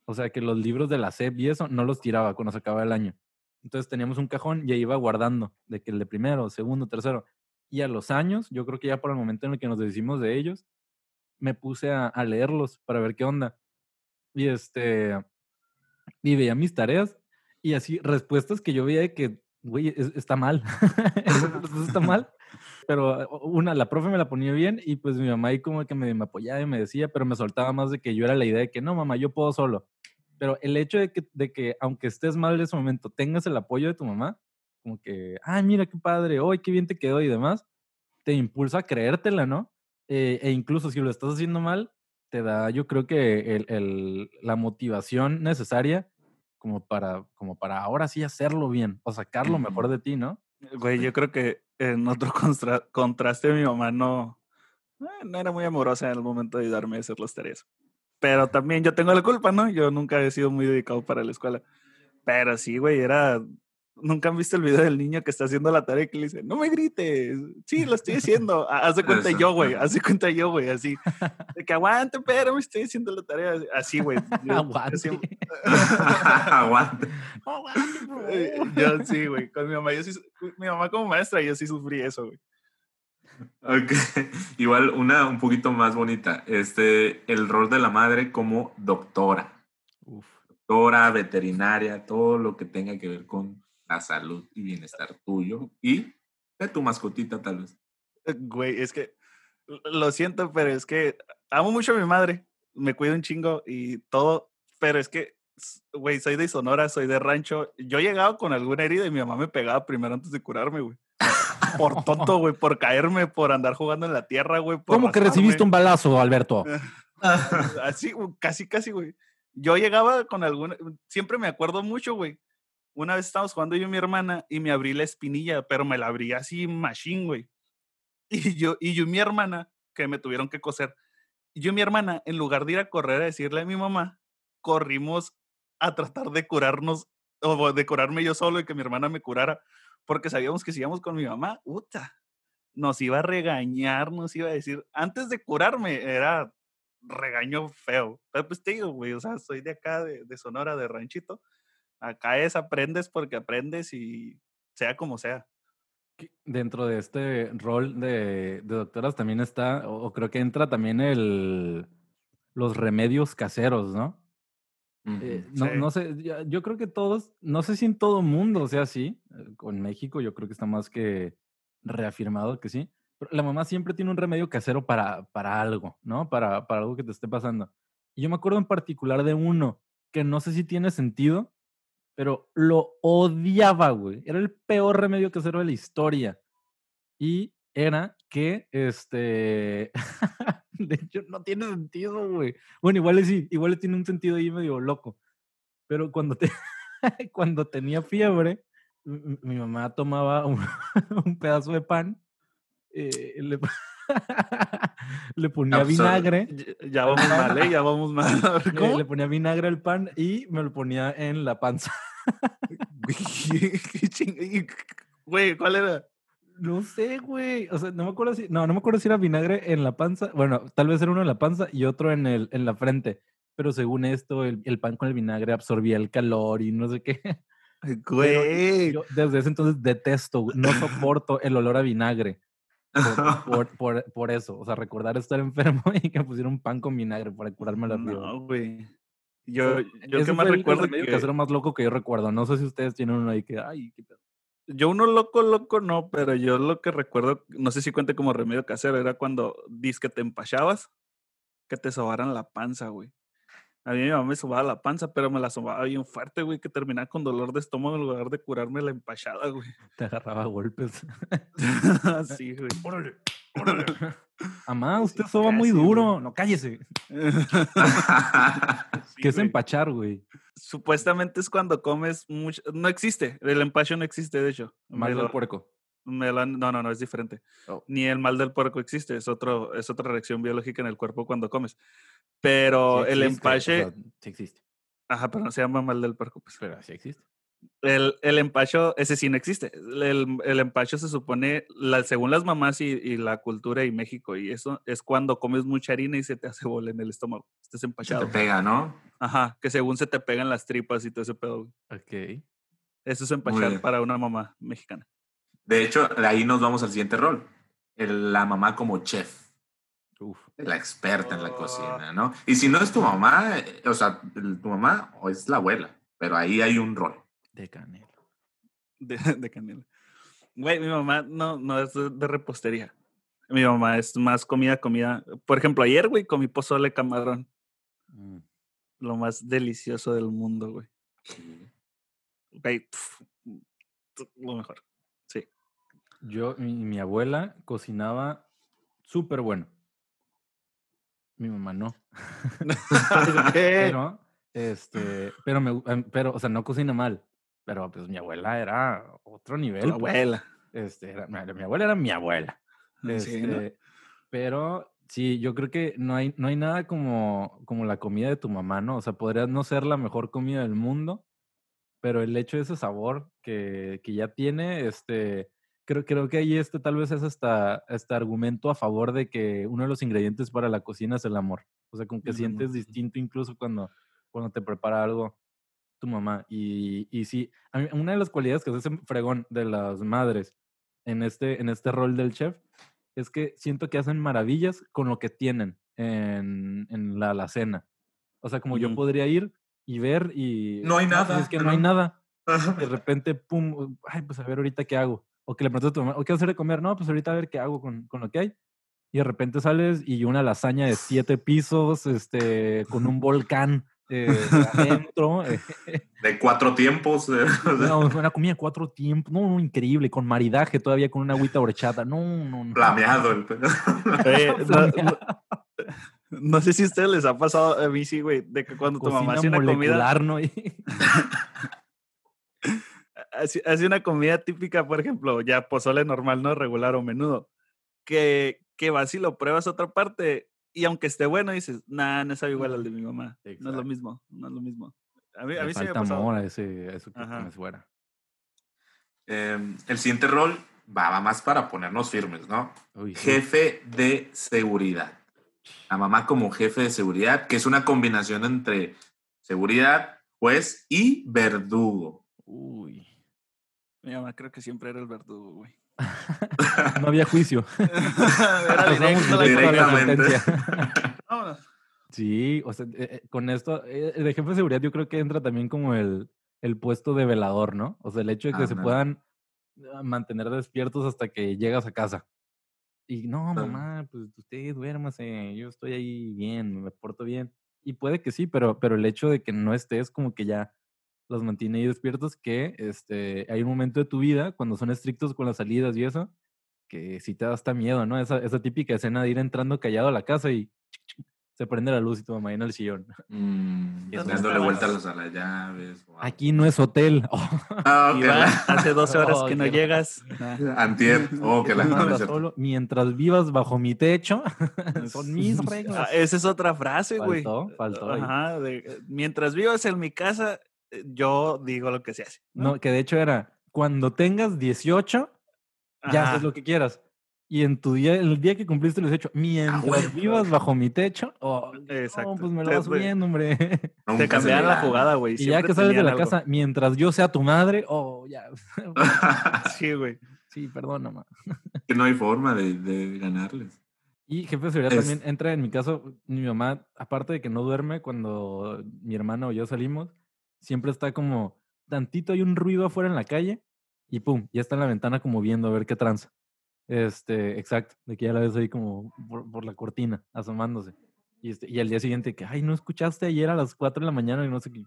O sea, que los libros de la SEP y eso no los tiraba cuando se acababa el año. Entonces teníamos un cajón y ahí iba guardando, de que el de primero, segundo, tercero. Y a los años, yo creo que ya por el momento en el que nos deshicimos de ellos, me puse a, a leerlos para ver qué onda. Y este, y veía mis tareas y así respuestas que yo veía de que, güey, es- está mal. Está mal. Pero una, la profe me la ponía bien y pues mi mamá ahí como que me, me apoyaba y me decía, pero me soltaba más de que yo era la idea de que no, mamá, yo puedo solo. Pero el hecho de que, de que aunque estés mal en ese momento, tengas el apoyo de tu mamá, como que, ay, mira qué padre, hoy qué bien te quedó y demás, te impulsa a creértela, ¿no? Eh, e incluso si lo estás haciendo mal, te da, yo creo que el, el- la motivación necesaria como para, como para ahora sí hacerlo bien o sacar lo mejor de ti, ¿no? Güey, yo creo que en otro constra- contraste mi mamá no, eh, no era muy amorosa en el momento de ayudarme a hacer las tareas. Pero también yo tengo la culpa, ¿no? Yo nunca he sido muy dedicado para la escuela. Pero sí, güey, era... Nunca han visto el video del niño que está haciendo la tarea y que le dice, no me grites, sí, lo estoy haciendo. Ha- Haz de cuenta Eso, yo, güey, haz de cuenta yo, güey, así. De que aguante, pero me estoy haciendo la tarea. Así, güey. yo- Aguante. así- Aguante. Aguante, Eh. Yo sí, güey. Con mi mamá, yo sí, su- mi mamá como maestra, yo sí sufrí eso, güey. Ok, igual una un poquito más bonita. Este, el rol de la madre como doctora. Uf. Doctora, veterinaria, todo lo que tenga que ver con la salud y bienestar tuyo y de tu mascotita tal vez. Eh, Güey, es que lo siento, pero es que amo mucho a mi madre. Me cuido un chingo y todo, pero es que, güey, soy de Sonora, soy de rancho. Yo llegaba con alguna herida y mi mamá me pegaba primero antes de curarme, güey. Por tonto, güey, por caerme, por andar jugando en la tierra, güey. ¿Cómo que recibiste un balazo, Alberto? Así, güey, casi, casi, güey. Yo llegaba con alguna, siempre me acuerdo mucho, güey. Una vez estábamos jugando yo y mi hermana y me abrí la espinilla, pero me la abrí así machine, güey. Y yo, y yo y mi hermana, que me tuvieron que coser, yo y mi hermana, en lugar de ir a correr a decirle a mi mamá, corrimos a tratar de curarnos, o de curarme yo solo y que mi hermana me curara, porque sabíamos que si íbamos con mi mamá, puta, nos iba a regañar, nos iba a decir, antes de curarme, era regaño feo. Pero pues te digo, güey, o sea, soy de acá, de, de Sonora, de Ranchito. Acá es aprendes porque aprendes y sea como sea. Dentro de este rol de, de doctoras también está, o, o creo que entra también el los remedios caseros, ¿no? Eh, Ujú. no, Sí. no sé, yo, yo creo que todos, no sé si en todo mundo sea así, eh, con México yo creo que está más que reafirmado que sí, pero la mamá siempre tiene un remedio casero para, para algo, ¿no? Para, para algo que te esté pasando. Y yo me acuerdo en particular de uno que no sé si tiene sentido, pero lo odiaba, güey. Era el peor remedio casero de la historia. Y era que, este, de hecho, no tiene sentido, güey. Bueno, igual sí, igual tiene un sentido ahí medio loco. Pero cuando, te, cuando tenía fiebre, mi mamá tomaba un, un pedazo de pan, eh, le, le ponía Absorbe. vinagre, Ya- vamos mal, ¿eh? Ya vamos mal. A ver, ¿Cómo? le ponía vinagre al pan y me lo ponía en la panza. Güey, ¿cuál era? No sé, güey. O sea, no me acuerdo si. No, no me acuerdo si era vinagre en la panza. Bueno, tal vez era uno en la panza y otro en, el, en la frente. Pero según esto, el, el pan con el vinagre absorbía el calor y no sé qué. Güey. yo desde ese entonces detesto, no soporto el olor a vinagre. Por, por, por, por eso. O sea, recordar estar enfermo y que pusieron pan con vinagre para curarme la fiebre. No, güey. Yo, yo Ese que más recuerdo remedio que... casero más loco que yo recuerdo. No sé si ustedes tienen uno ahí que. Ay, qué pedo. Yo uno loco, loco no, pero yo lo que recuerdo, no sé si cuente como remedio casero, era cuando dis que te empachabas, que te sobaran la panza, güey. A mí mi mamá me sobaba la panza, pero me la sobaba bien fuerte, güey, que terminaba con dolor de estómago en lugar de curarme la empachada, güey. Te agarraba a golpes. sí, güey. Órale, órale. Amá, Sí, usted soba muy güey. duro. No, cállese. Sí, ¿Qué es güey. empachar, güey? Supuestamente es cuando comes mucho. No existe. El empacho no existe, de hecho. Mal del lo- puerco. me lo han- no, no, no, es diferente. Oh. Ni el mal del puerco existe. Es, otro, es otra reacción biológica en el cuerpo cuando comes. Pero Sí el o empache. sea, sí existe. Ajá, pero no se llama mal del puerco. Pues. Pero sí existe. El, el empacho, ese sí no existe. El, el empacho se supone, la, según las mamás y, y la cultura y México, y eso es cuando comes mucha harina y se te hace bola en el estómago. Estás Se te empachado. pega, ¿no? Ajá, que según se te pegan las tripas y todo ese pedo. Ok. Eso es empachar para una mamá mexicana. De hecho, ahí nos vamos al siguiente rol. El- la mamá como chef, Uf. la experta en la Oh. cocina, ¿no? Y si no es tu mamá, eh, o sea, tu mamá o es la abuela, pero ahí hay un rol. De canela. de, de canela. Güey, mi mamá no, no es de, de repostería. Mi mamá es más comida, comida. Por ejemplo, ayer, güey, comí pozole camarón. Mm. Lo más delicioso del mundo, güey. Güey, lo mejor. Sí. Yo, mi, mi abuela cocinaba súper bueno. Mi mamá no. Pero, este, pero me, em, pero, o sea, no cocina mal. Pero pues mi abuela era otro nivel. Tu pues. abuela. Este, era- mi, abuela era mi abuela. Sí, ¿no? Este, Pero sí, yo creo que no hay, no hay nada como, como la comida de tu mamá, ¿no? O sea, podría no ser la mejor comida del mundo, pero el hecho de ese sabor que, que ya tiene, este, creo, creo que ahí este tal vez es hasta, este argumento a favor de que uno de los ingredientes para la cocina es el amor. O sea, como que El sientes distinto incluso cuando, cuando te prepara algo tu mamá. Y, y sí, a mí- una de las cualidades que se hace fregón de las madres en este, en este rol del chef es que siento que hacen maravillas con lo que tienen en, en la alacena. O sea, como yo Ujú. podría ir y ver y... No hay nada, Es que no hay nada. De repente, pum, ay, pues a ver ahorita qué hago. O que le preguntas a tu mamá, ¿o qué hacer de comer? No, pues ahorita a ver qué hago con, con lo que hay. Y de repente sales y una lasaña de siete pisos, este, con un volcán eh, adentro. eh, De cuatro tiempos. eh, no, una comida de cuatro tiempos. No, no, increíble, con maridaje todavía, con una agüita horchata. No, no, no. Flameado el pedo. Oye, no, no- sé si a ustedes les ha pasado a mí, sí, güey, de que cuando tu mamá hace Cocina una comida. ¿no? Hace una comida típica, por ejemplo, ya pozole normal, no regular o menudo, que, que vas y lo pruebas a otra parte y aunque esté bueno dices, nah, no sabe igual al de mi mamá. No es lo Exacto. mismo, no es lo mismo. A mí, a mí sí me falta amor a, ese, a eso que fuera. Eh, el siguiente rol va, va más para ponernos firmes, ¿no? Uy, sí. Jefe de seguridad. La mamá como jefe de seguridad, que es una combinación entre seguridad, juez y verdugo. Uy. Mi mamá creo que siempre era el verdugo, güey. No había juicio. era directo la Directamente. Sí, o sea, eh, eh, con esto, eh, de jefe de seguridad yo creo que entra también como el, el puesto de velador, ¿no? O sea, el hecho de que se puedan ah, mantener despiertos hasta que llegas a casa. Y no, mamá, pues usted duérmase, yo estoy ahí bien, me porto bien. Y puede que sí, pero, pero el hecho de que no estés como que ya los mantiene ahí despiertos, que este, hay un momento de tu vida cuando son estrictos con las salidas y eso, que sí te da hasta miedo, ¿no? Esa, esa típica escena de ir entrando callado a la casa y se prende la luz y tu mamá en el sillón. Mm, ¿Dónde dándole vueltas a las llaves. Aquí no es hotel. Ah, ok, Iván, la- hace 12 horas Oh, que no llegas. Ah, Antier. Oh, que la no, solo, mientras vivas bajo mi techo, son mis Ah, reglas. esa es otra frase, güey. Faltó, faltó. Ajá, de, mientras vivas en mi casa, yo digo lo que se hace. No, que de hecho era, cuando tengas 18, ya Ajá. haces lo que quieras. Y en tu día, el día que cumpliste los 18, mientras huevo. vivas bajo mi techo, oh, Exacto. no, pues me lo vas subiendo, hombre. Te cambiaron la jugada, güey. y ya que sales de la algo. casa, mientras yo sea tu madre, oh, ya. Sí, güey. sí, perdona, ma. que no hay forma de, de ganarles. Y jefe de seguridad Es- también entra en mi caso, mi mamá, aparte de que no duerme cuando mi hermano o yo salimos, siempre está como tantito hay un ruido afuera en la calle y pum, ya está en la ventana como viendo a ver qué tranza. Este, exacto, de que ya la ves ahí como por, por la cortina, asomándose. Y, este, y al día siguiente, que, ay, ¿no escuchaste ayer a las 4 de la mañana? Y no sé qué.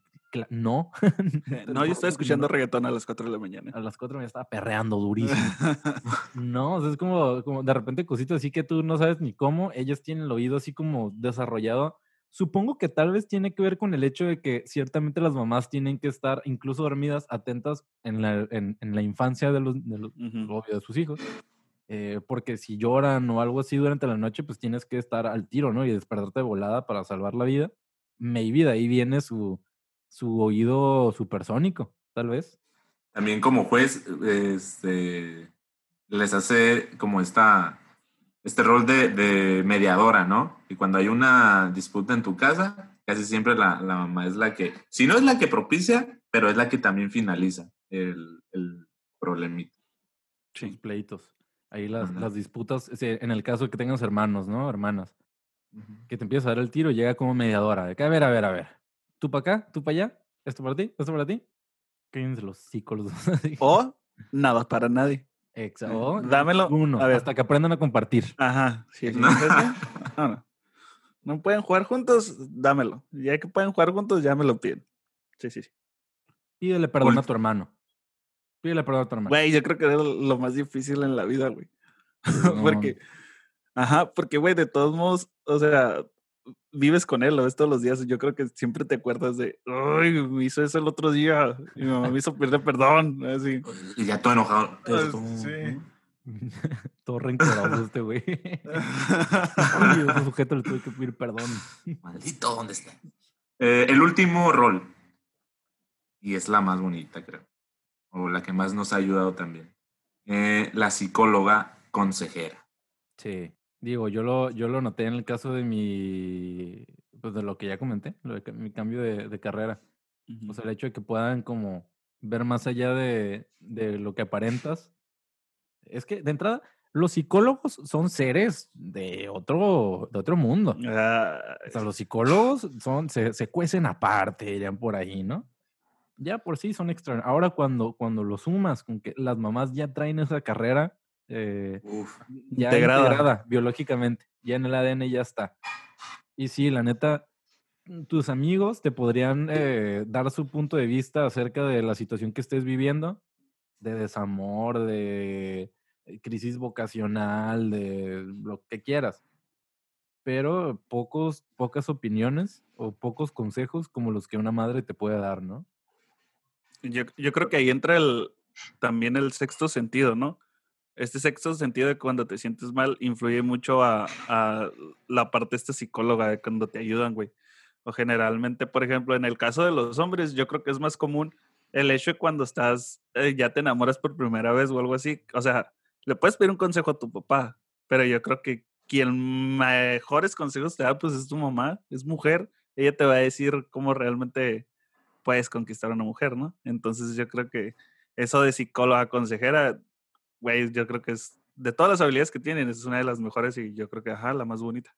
No. No, yo estoy escuchando reggaetón a las 4 de la mañana. A las 4 me estaba perreando durísimo. No, o sea, es como, como de repente cositas así que tú no sabes ni cómo, ellas tienen el oído así como desarrollado. Supongo que tal vez tiene que ver con el hecho de que ciertamente las mamás tienen que estar incluso dormidas, atentas en la, en, en la infancia de los, de los- Ujú. obvio, de sus hijos. eh, porque si lloran o algo así durante la noche, pues tienes que estar al tiro, ¿no? Y despertarte de volada para salvar la vida. Maybe de ahí viene su, su oído supersónico, tal vez. También como juez, este, les hace como esta, este rol de, de mediadora, ¿no? Y cuando hay una disputa en tu casa, casi siempre la, la mamá es la que, si no es la que propicia, pero es la que también finaliza el, el problemita. Sus pleitos. Ahí las, disputas, en el caso de que tengas hermanos, ¿no? Hermanas. Que te empieza a dar el tiro, llega como mediadora. De que, a ver, a ver, a ver. Tú para acá, tú para allá. Esto para ti, esto para ti. Cállense los psicólogos. O nada para nadie. Exa- o Dámelo. Uno, A ver. hasta que aprendan a compartir. Ajá. Sí, No. No, no. No pueden jugar juntos, dámelo. Ya que pueden jugar juntos, ya me lo piden. Sí, sí, sí. Pídele perdón a tu hermano. Pídele perdón a tu hermano. Güey, yo creo que es lo más difícil en la vida, güey. Porque, ajá, porque, güey, de todos modos, o sea, vives con él, lo ves todos los días. y Yo creo que siempre te acuerdas de, ay, me hizo eso el otro día. Y mi mamá me hizo pedir perdón. Así. Y ya todo enojado. Ah, todo- sí. Todo rencoroso este güey. Ay, ese sujeto le tuve que pedir perdón. Maldito, ¿dónde está? Eh, el último rol. Y es la más bonita, creo. O la que más nos ha ayudado también. Eh, la psicóloga consejera. Sí. Digo, yo lo, yo lo noté en el caso de mi, pues de lo que ya comenté, lo de mi cambio de, de carrera. O sea, el hecho de que puedan como ver más allá de, de lo que aparentas. Es que, de entrada, los psicólogos son seres de otro, de otro mundo. Ah, O sea, los psicólogos son, se, se cuecen aparte, dirían por ahí, ¿no? Ya por sí son extra. Ahora cuando, cuando lo sumas con que las mamás ya traen esa carrera eh, Uf. ya Integrada. integrada. biológicamente, ya en el ADN ya está. Y sí, la neta, tus amigos te podrían eh, dar su punto de vista acerca de la situación que estés viviendo, de desamor, de eh, crisis vocacional, de lo que quieras. Pero pocos, pocas opiniones o pocos consejos como los que una madre te puede dar, ¿no? Yo, yo creo que ahí entra el, también el sexto sentido, ¿no? Este sexto sentido de cuando te sientes mal influye mucho a, a la parte esta psicóloga de cuando te ayudan, güey. O generalmente, por ejemplo, en el caso de los hombres, yo creo que es más común el hecho de cuando estás, eh, ya te enamoras por primera vez o algo así. O sea, le puedes pedir un consejo a tu papá, pero yo creo que quien mejores consejos te da, pues es tu mamá, es mujer. Ella te va a decir cómo realmente puedes conquistar a una mujer, ¿no? Entonces yo creo que eso de psicóloga consejera, güey, yo creo que es de todas las habilidades que tienen, es una de las mejores y yo creo que, ajá, la más bonita.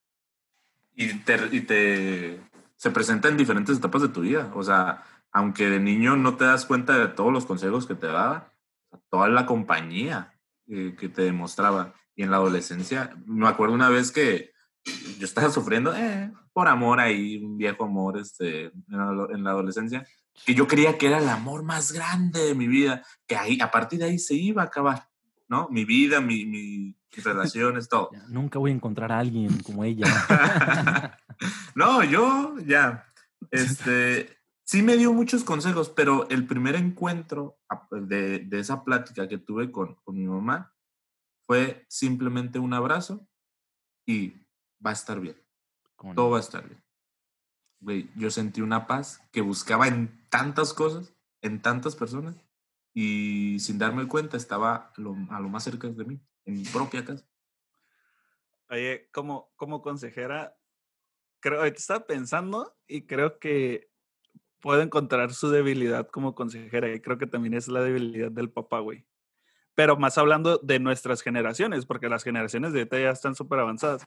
Y te, y te se presenta en diferentes etapas de tu vida. O sea, aunque de niño no te das cuenta de todos los consejos que te daba, toda la compañía eh, que te demostraba. Y en la adolescencia, me acuerdo una vez que yo estaba sufriendo eh, por amor ahí, un viejo amor este, en la, en la adolescencia, que yo creía que era el amor más grande de mi vida, que ahí, a partir de ahí se iba a acabar, ¿no? Mi vida, mi, mi- mis relaciones, todo. Ya, Nunca voy a encontrar a alguien como ella. no, yo ya, este, sí me dio muchos consejos, pero el primer encuentro de, de esa plática que tuve con, con mi mamá fue simplemente un abrazo y va a estar bien, Con- todo va a estar bien. Güey, yo sentí una paz que buscaba en tantas cosas, en tantas personas, y sin darme cuenta estaba lo- a lo más cerca de mí, en mi propia casa. Oye, como, como consejera, creo, ahorita estaba pensando y creo que puedo encontrar su debilidad como consejera y creo que también es la debilidad del papá, güey. Pero más hablando de nuestras generaciones, porque las generaciones de ahorita ya están súper avanzadas.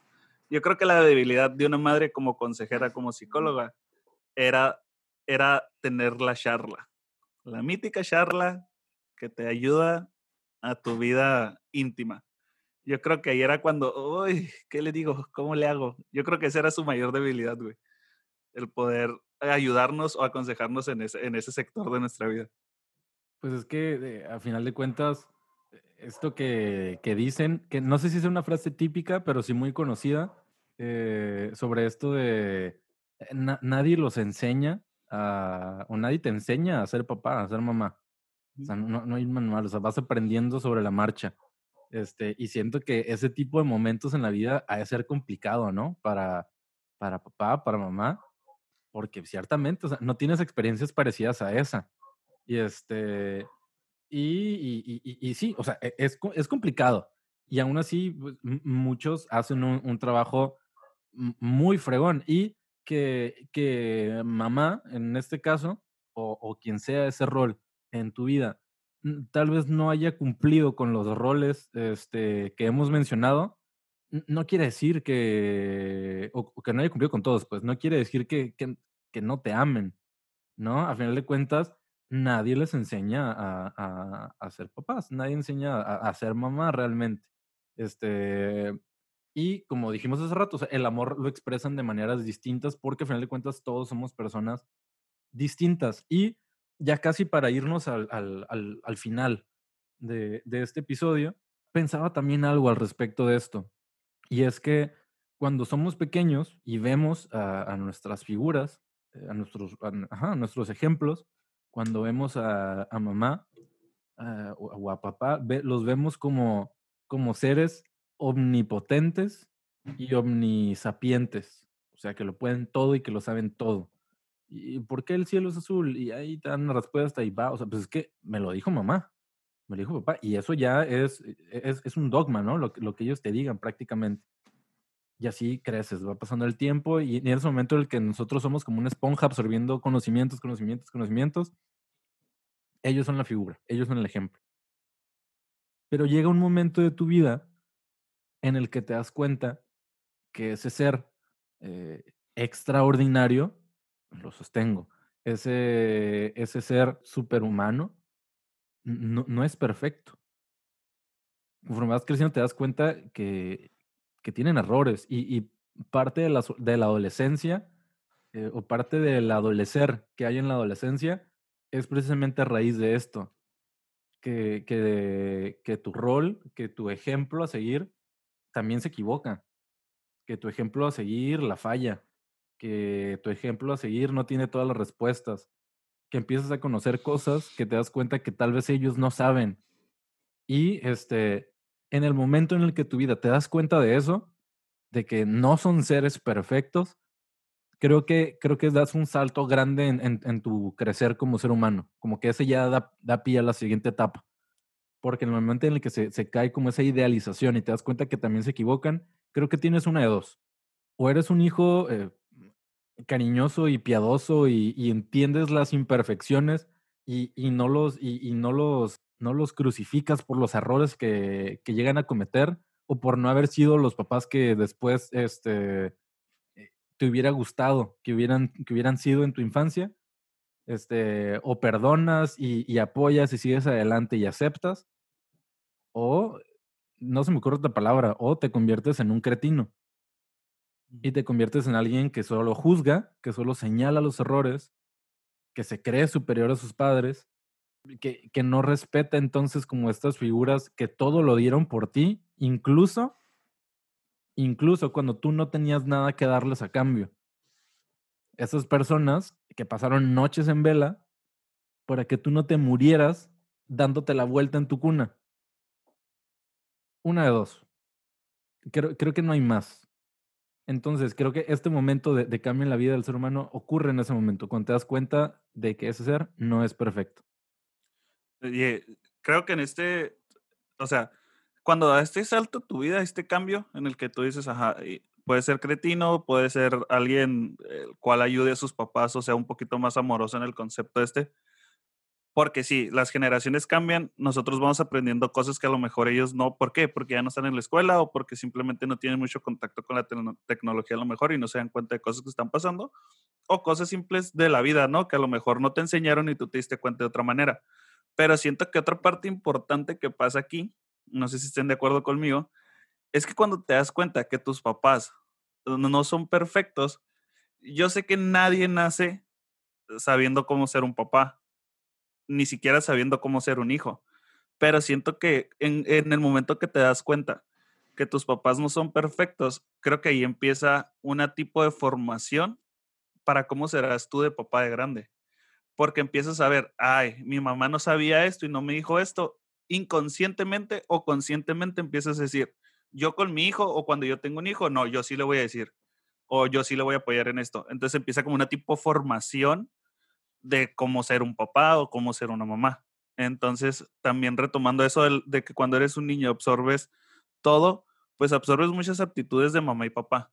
Yo creo que la debilidad de una madre como consejera, como psicóloga, era, era tener la charla. La mítica charla que te ayuda a tu vida íntima. Yo creo que ahí era cuando, uy, ¿qué le digo? ¿Cómo le hago? Yo creo que esa era su mayor debilidad, güey. El poder ayudarnos o aconsejarnos en ese, en ese sector de nuestra vida. Pues es que a final de cuentas, esto que, que dicen, que no sé si es una frase típica, pero sí muy conocida, eh, sobre esto de eh, na- nadie los enseña o nadie te enseña a ser papá, a ser mamá. O sea, no, no hay manual, o sea, vas aprendiendo sobre la marcha. Este, y siento que ese tipo de momentos en la vida ha de ser complicado, ¿no? Para, para papá, para mamá, porque ciertamente, o sea, no tienes experiencias parecidas a esa. Y este, y, y, y- sí, o sea, e- es, es complicado. Y aún así, pues, muchos hacen un, trabajo muy fregón. Y que, que mamá, en este caso, o quien sea ese rol en tu vida, n- tal vez no haya cumplido con los roles este, que hemos mencionado, no quiere decir que, o, que no haya cumplido con todos, pues no quiere decir que, que, no te amen, ¿no? A final de cuentas, nadie les enseña a, a, a ser papás, nadie enseña a, a ser mamá realmente. Este, y como dijimos hace rato, o sea, el amor lo expresan de maneras distintas porque al final de cuentas todos somos personas distintas. Y ya casi para irnos al, al, al, al final de, de este episodio, pensaba también algo al respecto de esto. Y es que cuando somos pequeños y vemos a, nuestras figuras, eh, a nuestros, ajá, nuestros ejemplos, cuando vemos a, mamá o, o a papá, ve- los vemos como, como seres omnipotentes y omnisapientes. O sea, que lo pueden todo y que lo saben todo. ¿Y por qué el cielo es azul? Y ahí te dan una respuesta y va. O sea, pues es que me lo dijo mamá, me lo dijo papá. Y eso ya es, e- es, es un dogma, ¿no? Lo, lo que ellos te digan prácticamente. Y así creces, va pasando el tiempo y en ese momento en el que nosotros somos como una esponja absorbiendo conocimientos, conocimientos, conocimientos, ellos son la figura, ellos son el ejemplo. Pero llega un momento de tu vida en el que te das cuenta que ese ser eh, extraordinario, lo sostengo, ese, ese ser superhumano no, no es perfecto. Conforme vas creciendo te das cuenta que, que tienen errores y, parte de la, de la adolescencia eh, o parte del adolecer que hay en la adolescencia es precisamente a raíz de esto, que, que, que tu rol, que tu ejemplo a seguir también se equivoca, que tu ejemplo a seguir la falla, que tu ejemplo a seguir no tiene todas las respuestas, que empiezas a conocer cosas que te das cuenta que tal vez ellos no saben. Y este, en el momento en el que tu vida te das cuenta de eso, de que no son seres perfectos, creo que, creo que das un salto grande en, tu crecer como ser humano, como que ese ya da, da pie a la siguiente etapa. Porque en el momento en el que se, se cae como esa idealización y te das cuenta que también se equivocan, creo que tienes una de dos. O eres un hijo eh, cariñoso y piadoso y, entiendes las imperfecciones y, no los, y, no los, no los crucificas por los errores que, llegan a cometer o por no haber sido los papás que después este, eh, te hubiera gustado que hubieran, que hubieran sido en tu infancia, este, o perdonas y, y apoyas y sigues adelante y aceptas, o no se me ocurre otra palabra, o te conviertes en un cretino. Y te conviertes en alguien que solo juzga, que solo señala los errores, que se cree superior a sus padres, que, que no respeta entonces como estas figuras que todo lo dieron por ti, incluso, incluso cuando tú no tenías nada que darles a cambio. Esas personas que pasaron noches en vela para que tú no te murieras dándote la vuelta en tu cuna. Una de dos. Creo, creo que no hay más. Entonces, creo que este momento de, cambio en la vida del ser humano ocurre en ese momento, cuando te das cuenta de que ese ser no es perfecto. Oye, creo que en este, o sea, cuando da este salto tu vida, este cambio en el que tú dices, ajá, puede ser cretino, puede ser alguien el cual ayude a sus papás o sea un poquito más amoroso en el concepto este, porque sí, las generaciones cambian, nosotros vamos aprendiendo cosas que a lo mejor ellos no. ¿Por qué? Porque ya no están en la escuela o porque simplemente no tienen mucho contacto con la te tecnología a lo mejor y no se dan cuenta de cosas que están pasando. O cosas simples de la vida, ¿no? Que a lo mejor no te enseñaron y tú te diste cuenta de otra manera. Pero siento que otra parte importante que pasa aquí, no sé si estén de acuerdo conmigo, es que cuando te das cuenta que tus papás no son perfectos, yo sé que nadie nace sabiendo cómo ser un papá ni siquiera sabiendo cómo ser un hijo. Pero siento que en, en el momento que te das cuenta que tus papás no son perfectos, creo que ahí empieza un tipo de formación para cómo serás tú de papá de grande. Porque empiezas a ver, ay, mi mamá no sabía esto y no me dijo esto. Inconscientemente o conscientemente empiezas a decir, yo con mi hijo o cuando yo tengo un hijo, no, yo sí le voy a decir. O yo sí le voy a apoyar en esto. Entonces empieza como una tipo formación de cómo ser un papá o cómo ser una mamá. Entonces, también retomando eso de, que cuando eres un niño absorbes todo, pues absorbes muchas aptitudes de mamá y papá,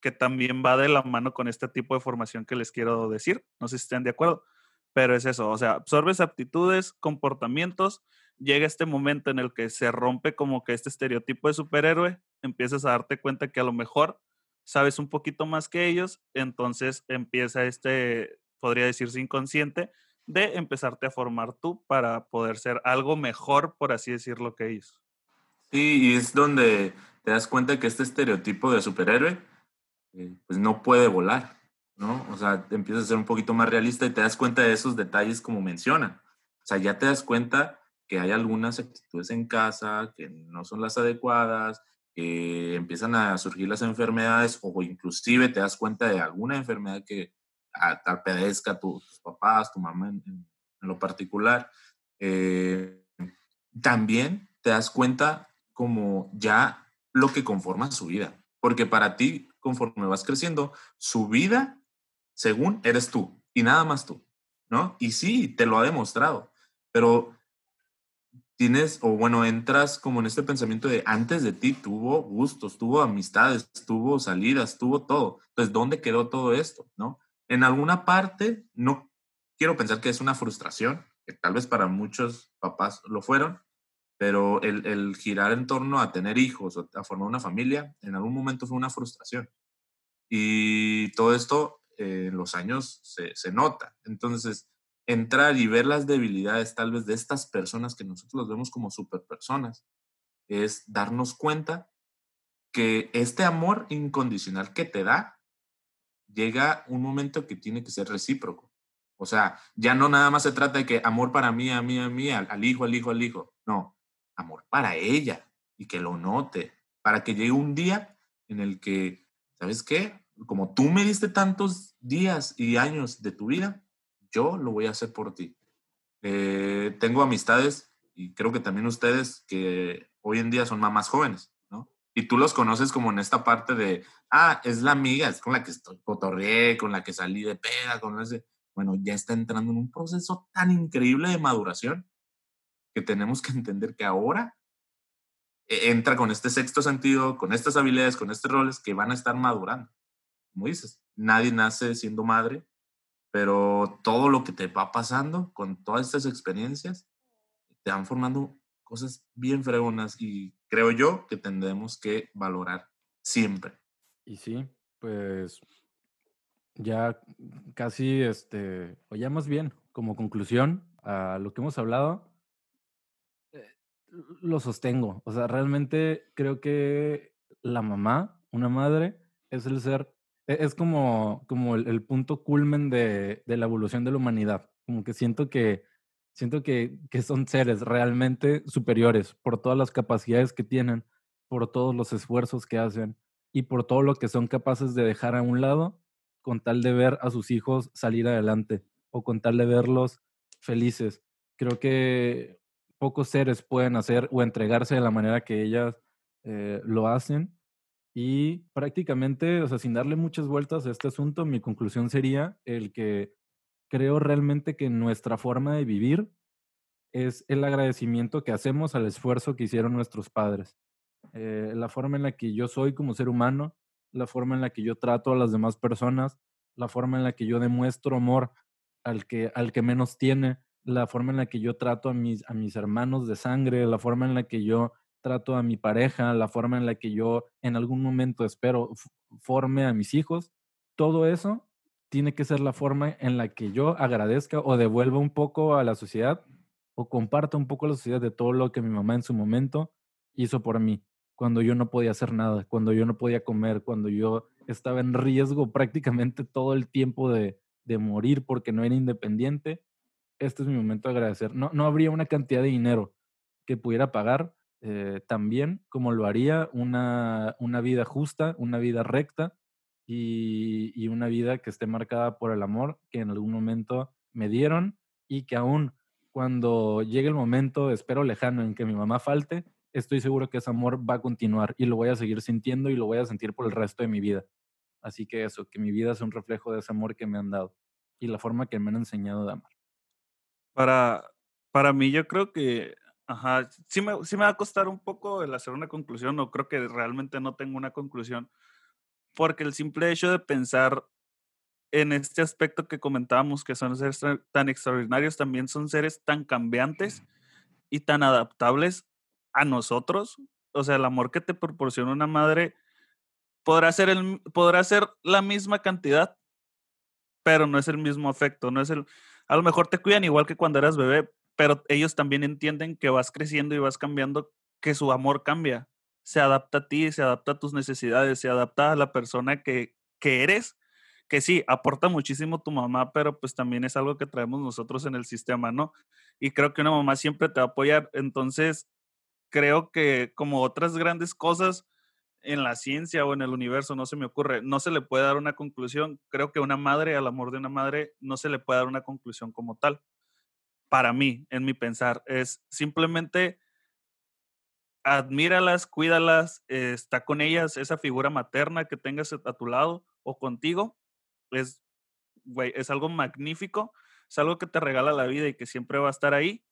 que también va de la mano con este tipo de formación que les quiero decir. No sé si estén de acuerdo, pero es eso, o sea, absorbes aptitudes, comportamientos, llega este momento en el que se rompe como que este estereotipo de superhéroe, empiezas a darte cuenta que a lo mejor sabes un poquito más que ellos, entonces empieza este podría decirse inconsciente, de empezarte a formar tú para poder ser algo mejor, por así decirlo, que ellos. Sí, y es donde te das cuenta que este estereotipo de superhéroe eh, pues no puede volar, ¿no? O sea, empiezas a ser un poquito más realista y te das cuenta de esos detalles como mencionan. O sea, ya te das cuenta que hay algunas actitudes en casa que no son las adecuadas, que empiezan a surgir las enfermedades o inclusive te das cuenta de alguna enfermedad que a tus papás, tu mamá en, lo particular. Eh, también te das cuenta como ya lo que conforma su vida, porque para ti, conforme vas creciendo, su vida, según eres tú y nada más tú, ¿no? Y sí, te lo ha demostrado, pero tienes, o bueno, entras como en este pensamiento de antes de ti tuvo gustos, tuvo amistades, tuvo salidas, tuvo todo. Entonces, ¿dónde quedó todo esto? ¿No? En alguna parte, no quiero pensar que es una frustración, que tal vez para muchos papás lo fueron, pero el, girar en torno a tener hijos a formar una familia, en algún momento fue una frustración. Y todo esto eh, en los años se, se nota. Entonces, entrar y ver las debilidades tal vez de estas personas que nosotros vemos como superpersonas, es darnos cuenta que este amor incondicional que te da llega un momento que tiene que ser recíproco. O sea, ya no nada más se trata de que amor para mí, a mí, a mí, al, hijo, al hijo, al hijo. No, amor para ella y que lo note, para que llegue un día en el que, ¿sabes qué? Como tú me diste tantos días y años de tu vida, yo lo voy a hacer por ti. Eh, tengo amistades y creo que también ustedes que hoy en día son mamás jóvenes y tú los conoces como en esta parte de, ah, es la amiga, es con la que estoy cotorreé, con la que salí de peda, con ese, bueno, ya está entrando en un proceso tan increíble de maduración que tenemos que entender que ahora e, entra con este sexto sentido, con estas habilidades, con estos roles que van a estar madurando. Como dices, nadie nace siendo madre, pero todo lo que te va pasando con todas estas experiencias te van formando cosas bien fregonas y creo yo que tendremos que valorar siempre. Y sí, pues ya casi, este, o ya más bien, como conclusión a lo que hemos hablado, eh, lo sostengo. O sea, realmente creo que la mamá, una madre, es el ser, e, es como, como el, punto culmen de, de, la evolución de la humanidad. Como que siento que, siento que, que son seres realmente superiores por todas las capacidades que tienen, por todos los esfuerzos que hacen y por todo lo que son capaces de dejar a un lado con tal de ver a sus hijos salir adelante o con tal de verlos felices. Creo que pocos seres pueden hacer o entregarse de la manera que ellas eh, lo hacen. Y prácticamente, o sea, sin darle muchas vueltas a este asunto, mi conclusión sería el que creo realmente que nuestra forma de vivir es el agradecimiento que hacemos al esfuerzo que hicieron nuestros padres. Eh, la forma en la que yo soy como ser humano, la forma en la que yo trato a las demás personas, la forma en la que yo demuestro amor al que, al que menos tiene, la forma en la que yo trato a mis, a mis hermanos de sangre, la forma en la que yo trato a mi pareja, la forma en la que yo en algún momento espero forme a mis hijos, todo eso tiene que ser la forma en la que yo agradezca o devuelva un poco a la sociedad o comparta un poco a la sociedad de todo lo que mi mamá en su momento hizo por mí cuando yo no podía hacer nada, cuando yo no podía comer, cuando yo estaba en riesgo prácticamente todo el tiempo de, morir porque no era independiente, este es mi momento de agradecer. No, no habría una cantidad de dinero que pudiera pagar eh, también como lo haría una, una vida justa, una vida recta y, y, una vida que esté marcada por el amor que en algún momento me dieron y que aún cuando llegue el momento, espero lejano, en que mi mamá falte, estoy seguro que ese amor va a continuar y lo voy a seguir sintiendo y lo voy a sentir por el resto de mi vida. Así que eso, que mi vida es un reflejo de ese amor que me han dado y la forma que me han enseñado de amar. Para, para mí yo creo que, ajá, sí me, sí me va a costar un poco el hacer una conclusión, o creo que realmente no tengo una conclusión, porque el simple hecho de pensar en este aspecto que comentábamos, que son seres tan extraordinarios, también son seres tan cambiantes y tan adaptables a nosotros, o sea, el amor que te proporciona una madre podrá ser, el, podrá ser la misma cantidad, pero no es el mismo afecto, no es el, a lo mejor te cuidan igual que cuando eras bebé, pero ellos también entienden que vas creciendo y vas cambiando, que su amor cambia, se adapta a ti, se adapta a tus necesidades, se adapta a la persona que, que eres, que sí, aporta muchísimo tu mamá, pero pues también es algo que traemos nosotros en el sistema, ¿no? Y creo que una mamá siempre te va a apoyar, entonces creo que como otras grandes cosas en la ciencia o en el universo, no se me ocurre, no se le puede dar una conclusión. Creo que una madre, al amor de una madre, no se le puede dar una conclusión como tal. Para mí, en mi pensar, es simplemente admíralas, cuídalas, está con ellas, esa figura materna que tengas a tu lado o contigo, es, es algo magnífico, es algo que te regala la vida y que siempre va a estar ahí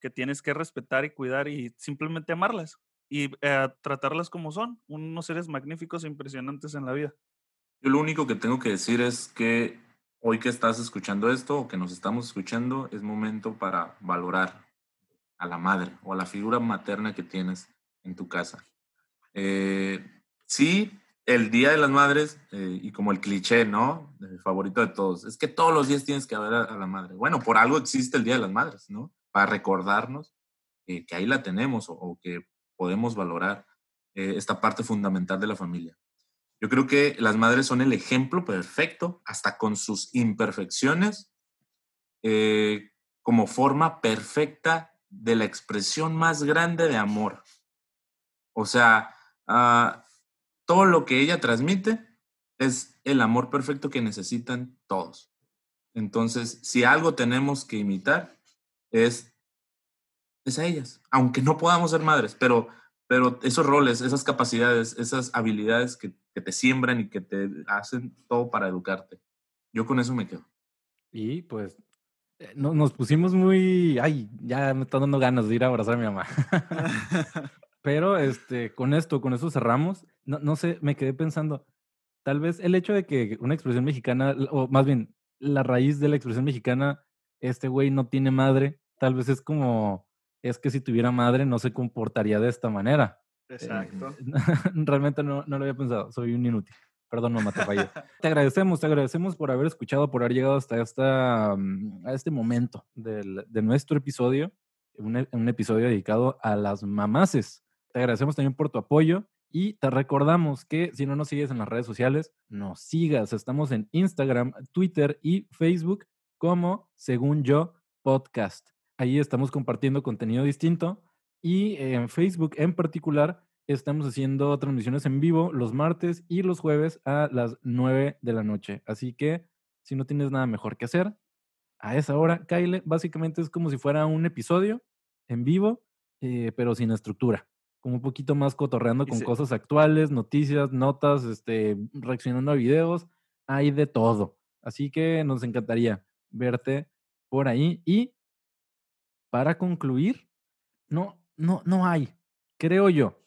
que tienes que respetar y cuidar y simplemente amarlas y eh, tratarlas como son, unos seres magníficos e impresionantes en la vida. Yo lo único que tengo que decir es que hoy que estás escuchando esto o que nos estamos escuchando, es momento para valorar a la madre o a la figura materna que tienes en tu casa. Eh, sí, el Día de las Madres, eh, y como el cliché, ¿no? El favorito de todos, es que todos los días tienes que ver a, la madre. Bueno, por algo existe el Día de las Madres, ¿no? para recordarnos que ahí la tenemos o, que podemos valorar eh, esta parte fundamental de la familia. Yo creo que las madres son el ejemplo perfecto, hasta con sus imperfecciones, eh, como forma perfecta de la expresión más grande de amor. O sea, ah, todo lo que ella transmite es el amor perfecto que necesitan todos. Entonces, si algo tenemos que imitar, es, es a ellas, aunque no podamos ser madres, pero, pero esos roles, esas capacidades, esas habilidades que, que te siembran y que te hacen todo para educarte. Yo con eso me quedo. Y pues eh, no, nos pusimos muy, ay, ya me está dando ganas de ir a abrazar a mi mamá. Pero este, con esto, con eso cerramos. No, no sé, me quedé pensando, tal vez el hecho de que una expresión mexicana, o más bien la raíz de la expresión mexicana este güey no tiene madre, tal vez es como, es que si tuviera madre no se comportaría de esta manera. Exacto. realmente no, no, lo había pensado, soy un inútil. Perdón, mamá, te fallé. te agradecemos, te agradecemos por haber escuchado, por haber llegado hasta esta, mm, a este momento del, de nuestro episodio, un, un, episodio dedicado a las mamaces. Te agradecemos también por tu apoyo Y te recordamos que si no nos sigues en las redes sociales, nos sigas. Estamos en Instagram, Twitter y Facebook como Según Yo Podcast. Ahí estamos compartiendo contenido distinto y en Facebook en particular estamos haciendo transmisiones en vivo los martes y los jueves a las 9 de la noche. Así que si no tienes nada mejor que hacer, a esa hora, Kyle, básicamente es como si fuera un episodio en vivo, eh, pero sin estructura. Como un poquito más cotorreando con cosas actuales, noticias, notas, este, reaccionando a videos, hay de todo. Así que nos encantaría verte por ahí. Y para concluir, no, no, no hay, creo yo,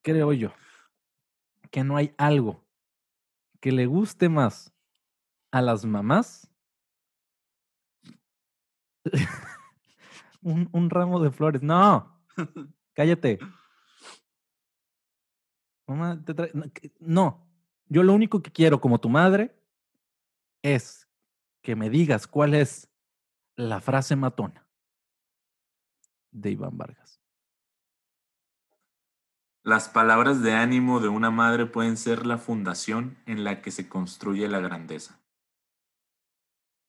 creo yo, que no hay algo que le guste más a las mamás un, un, ramo de flores. No, cállate. Mamá, te no, yo lo único que quiero como tu madre es que me digas cuál es la frase matona de Iván Vargas. Las palabras de ánimo de una madre pueden ser la fundación en la que se construye la grandeza.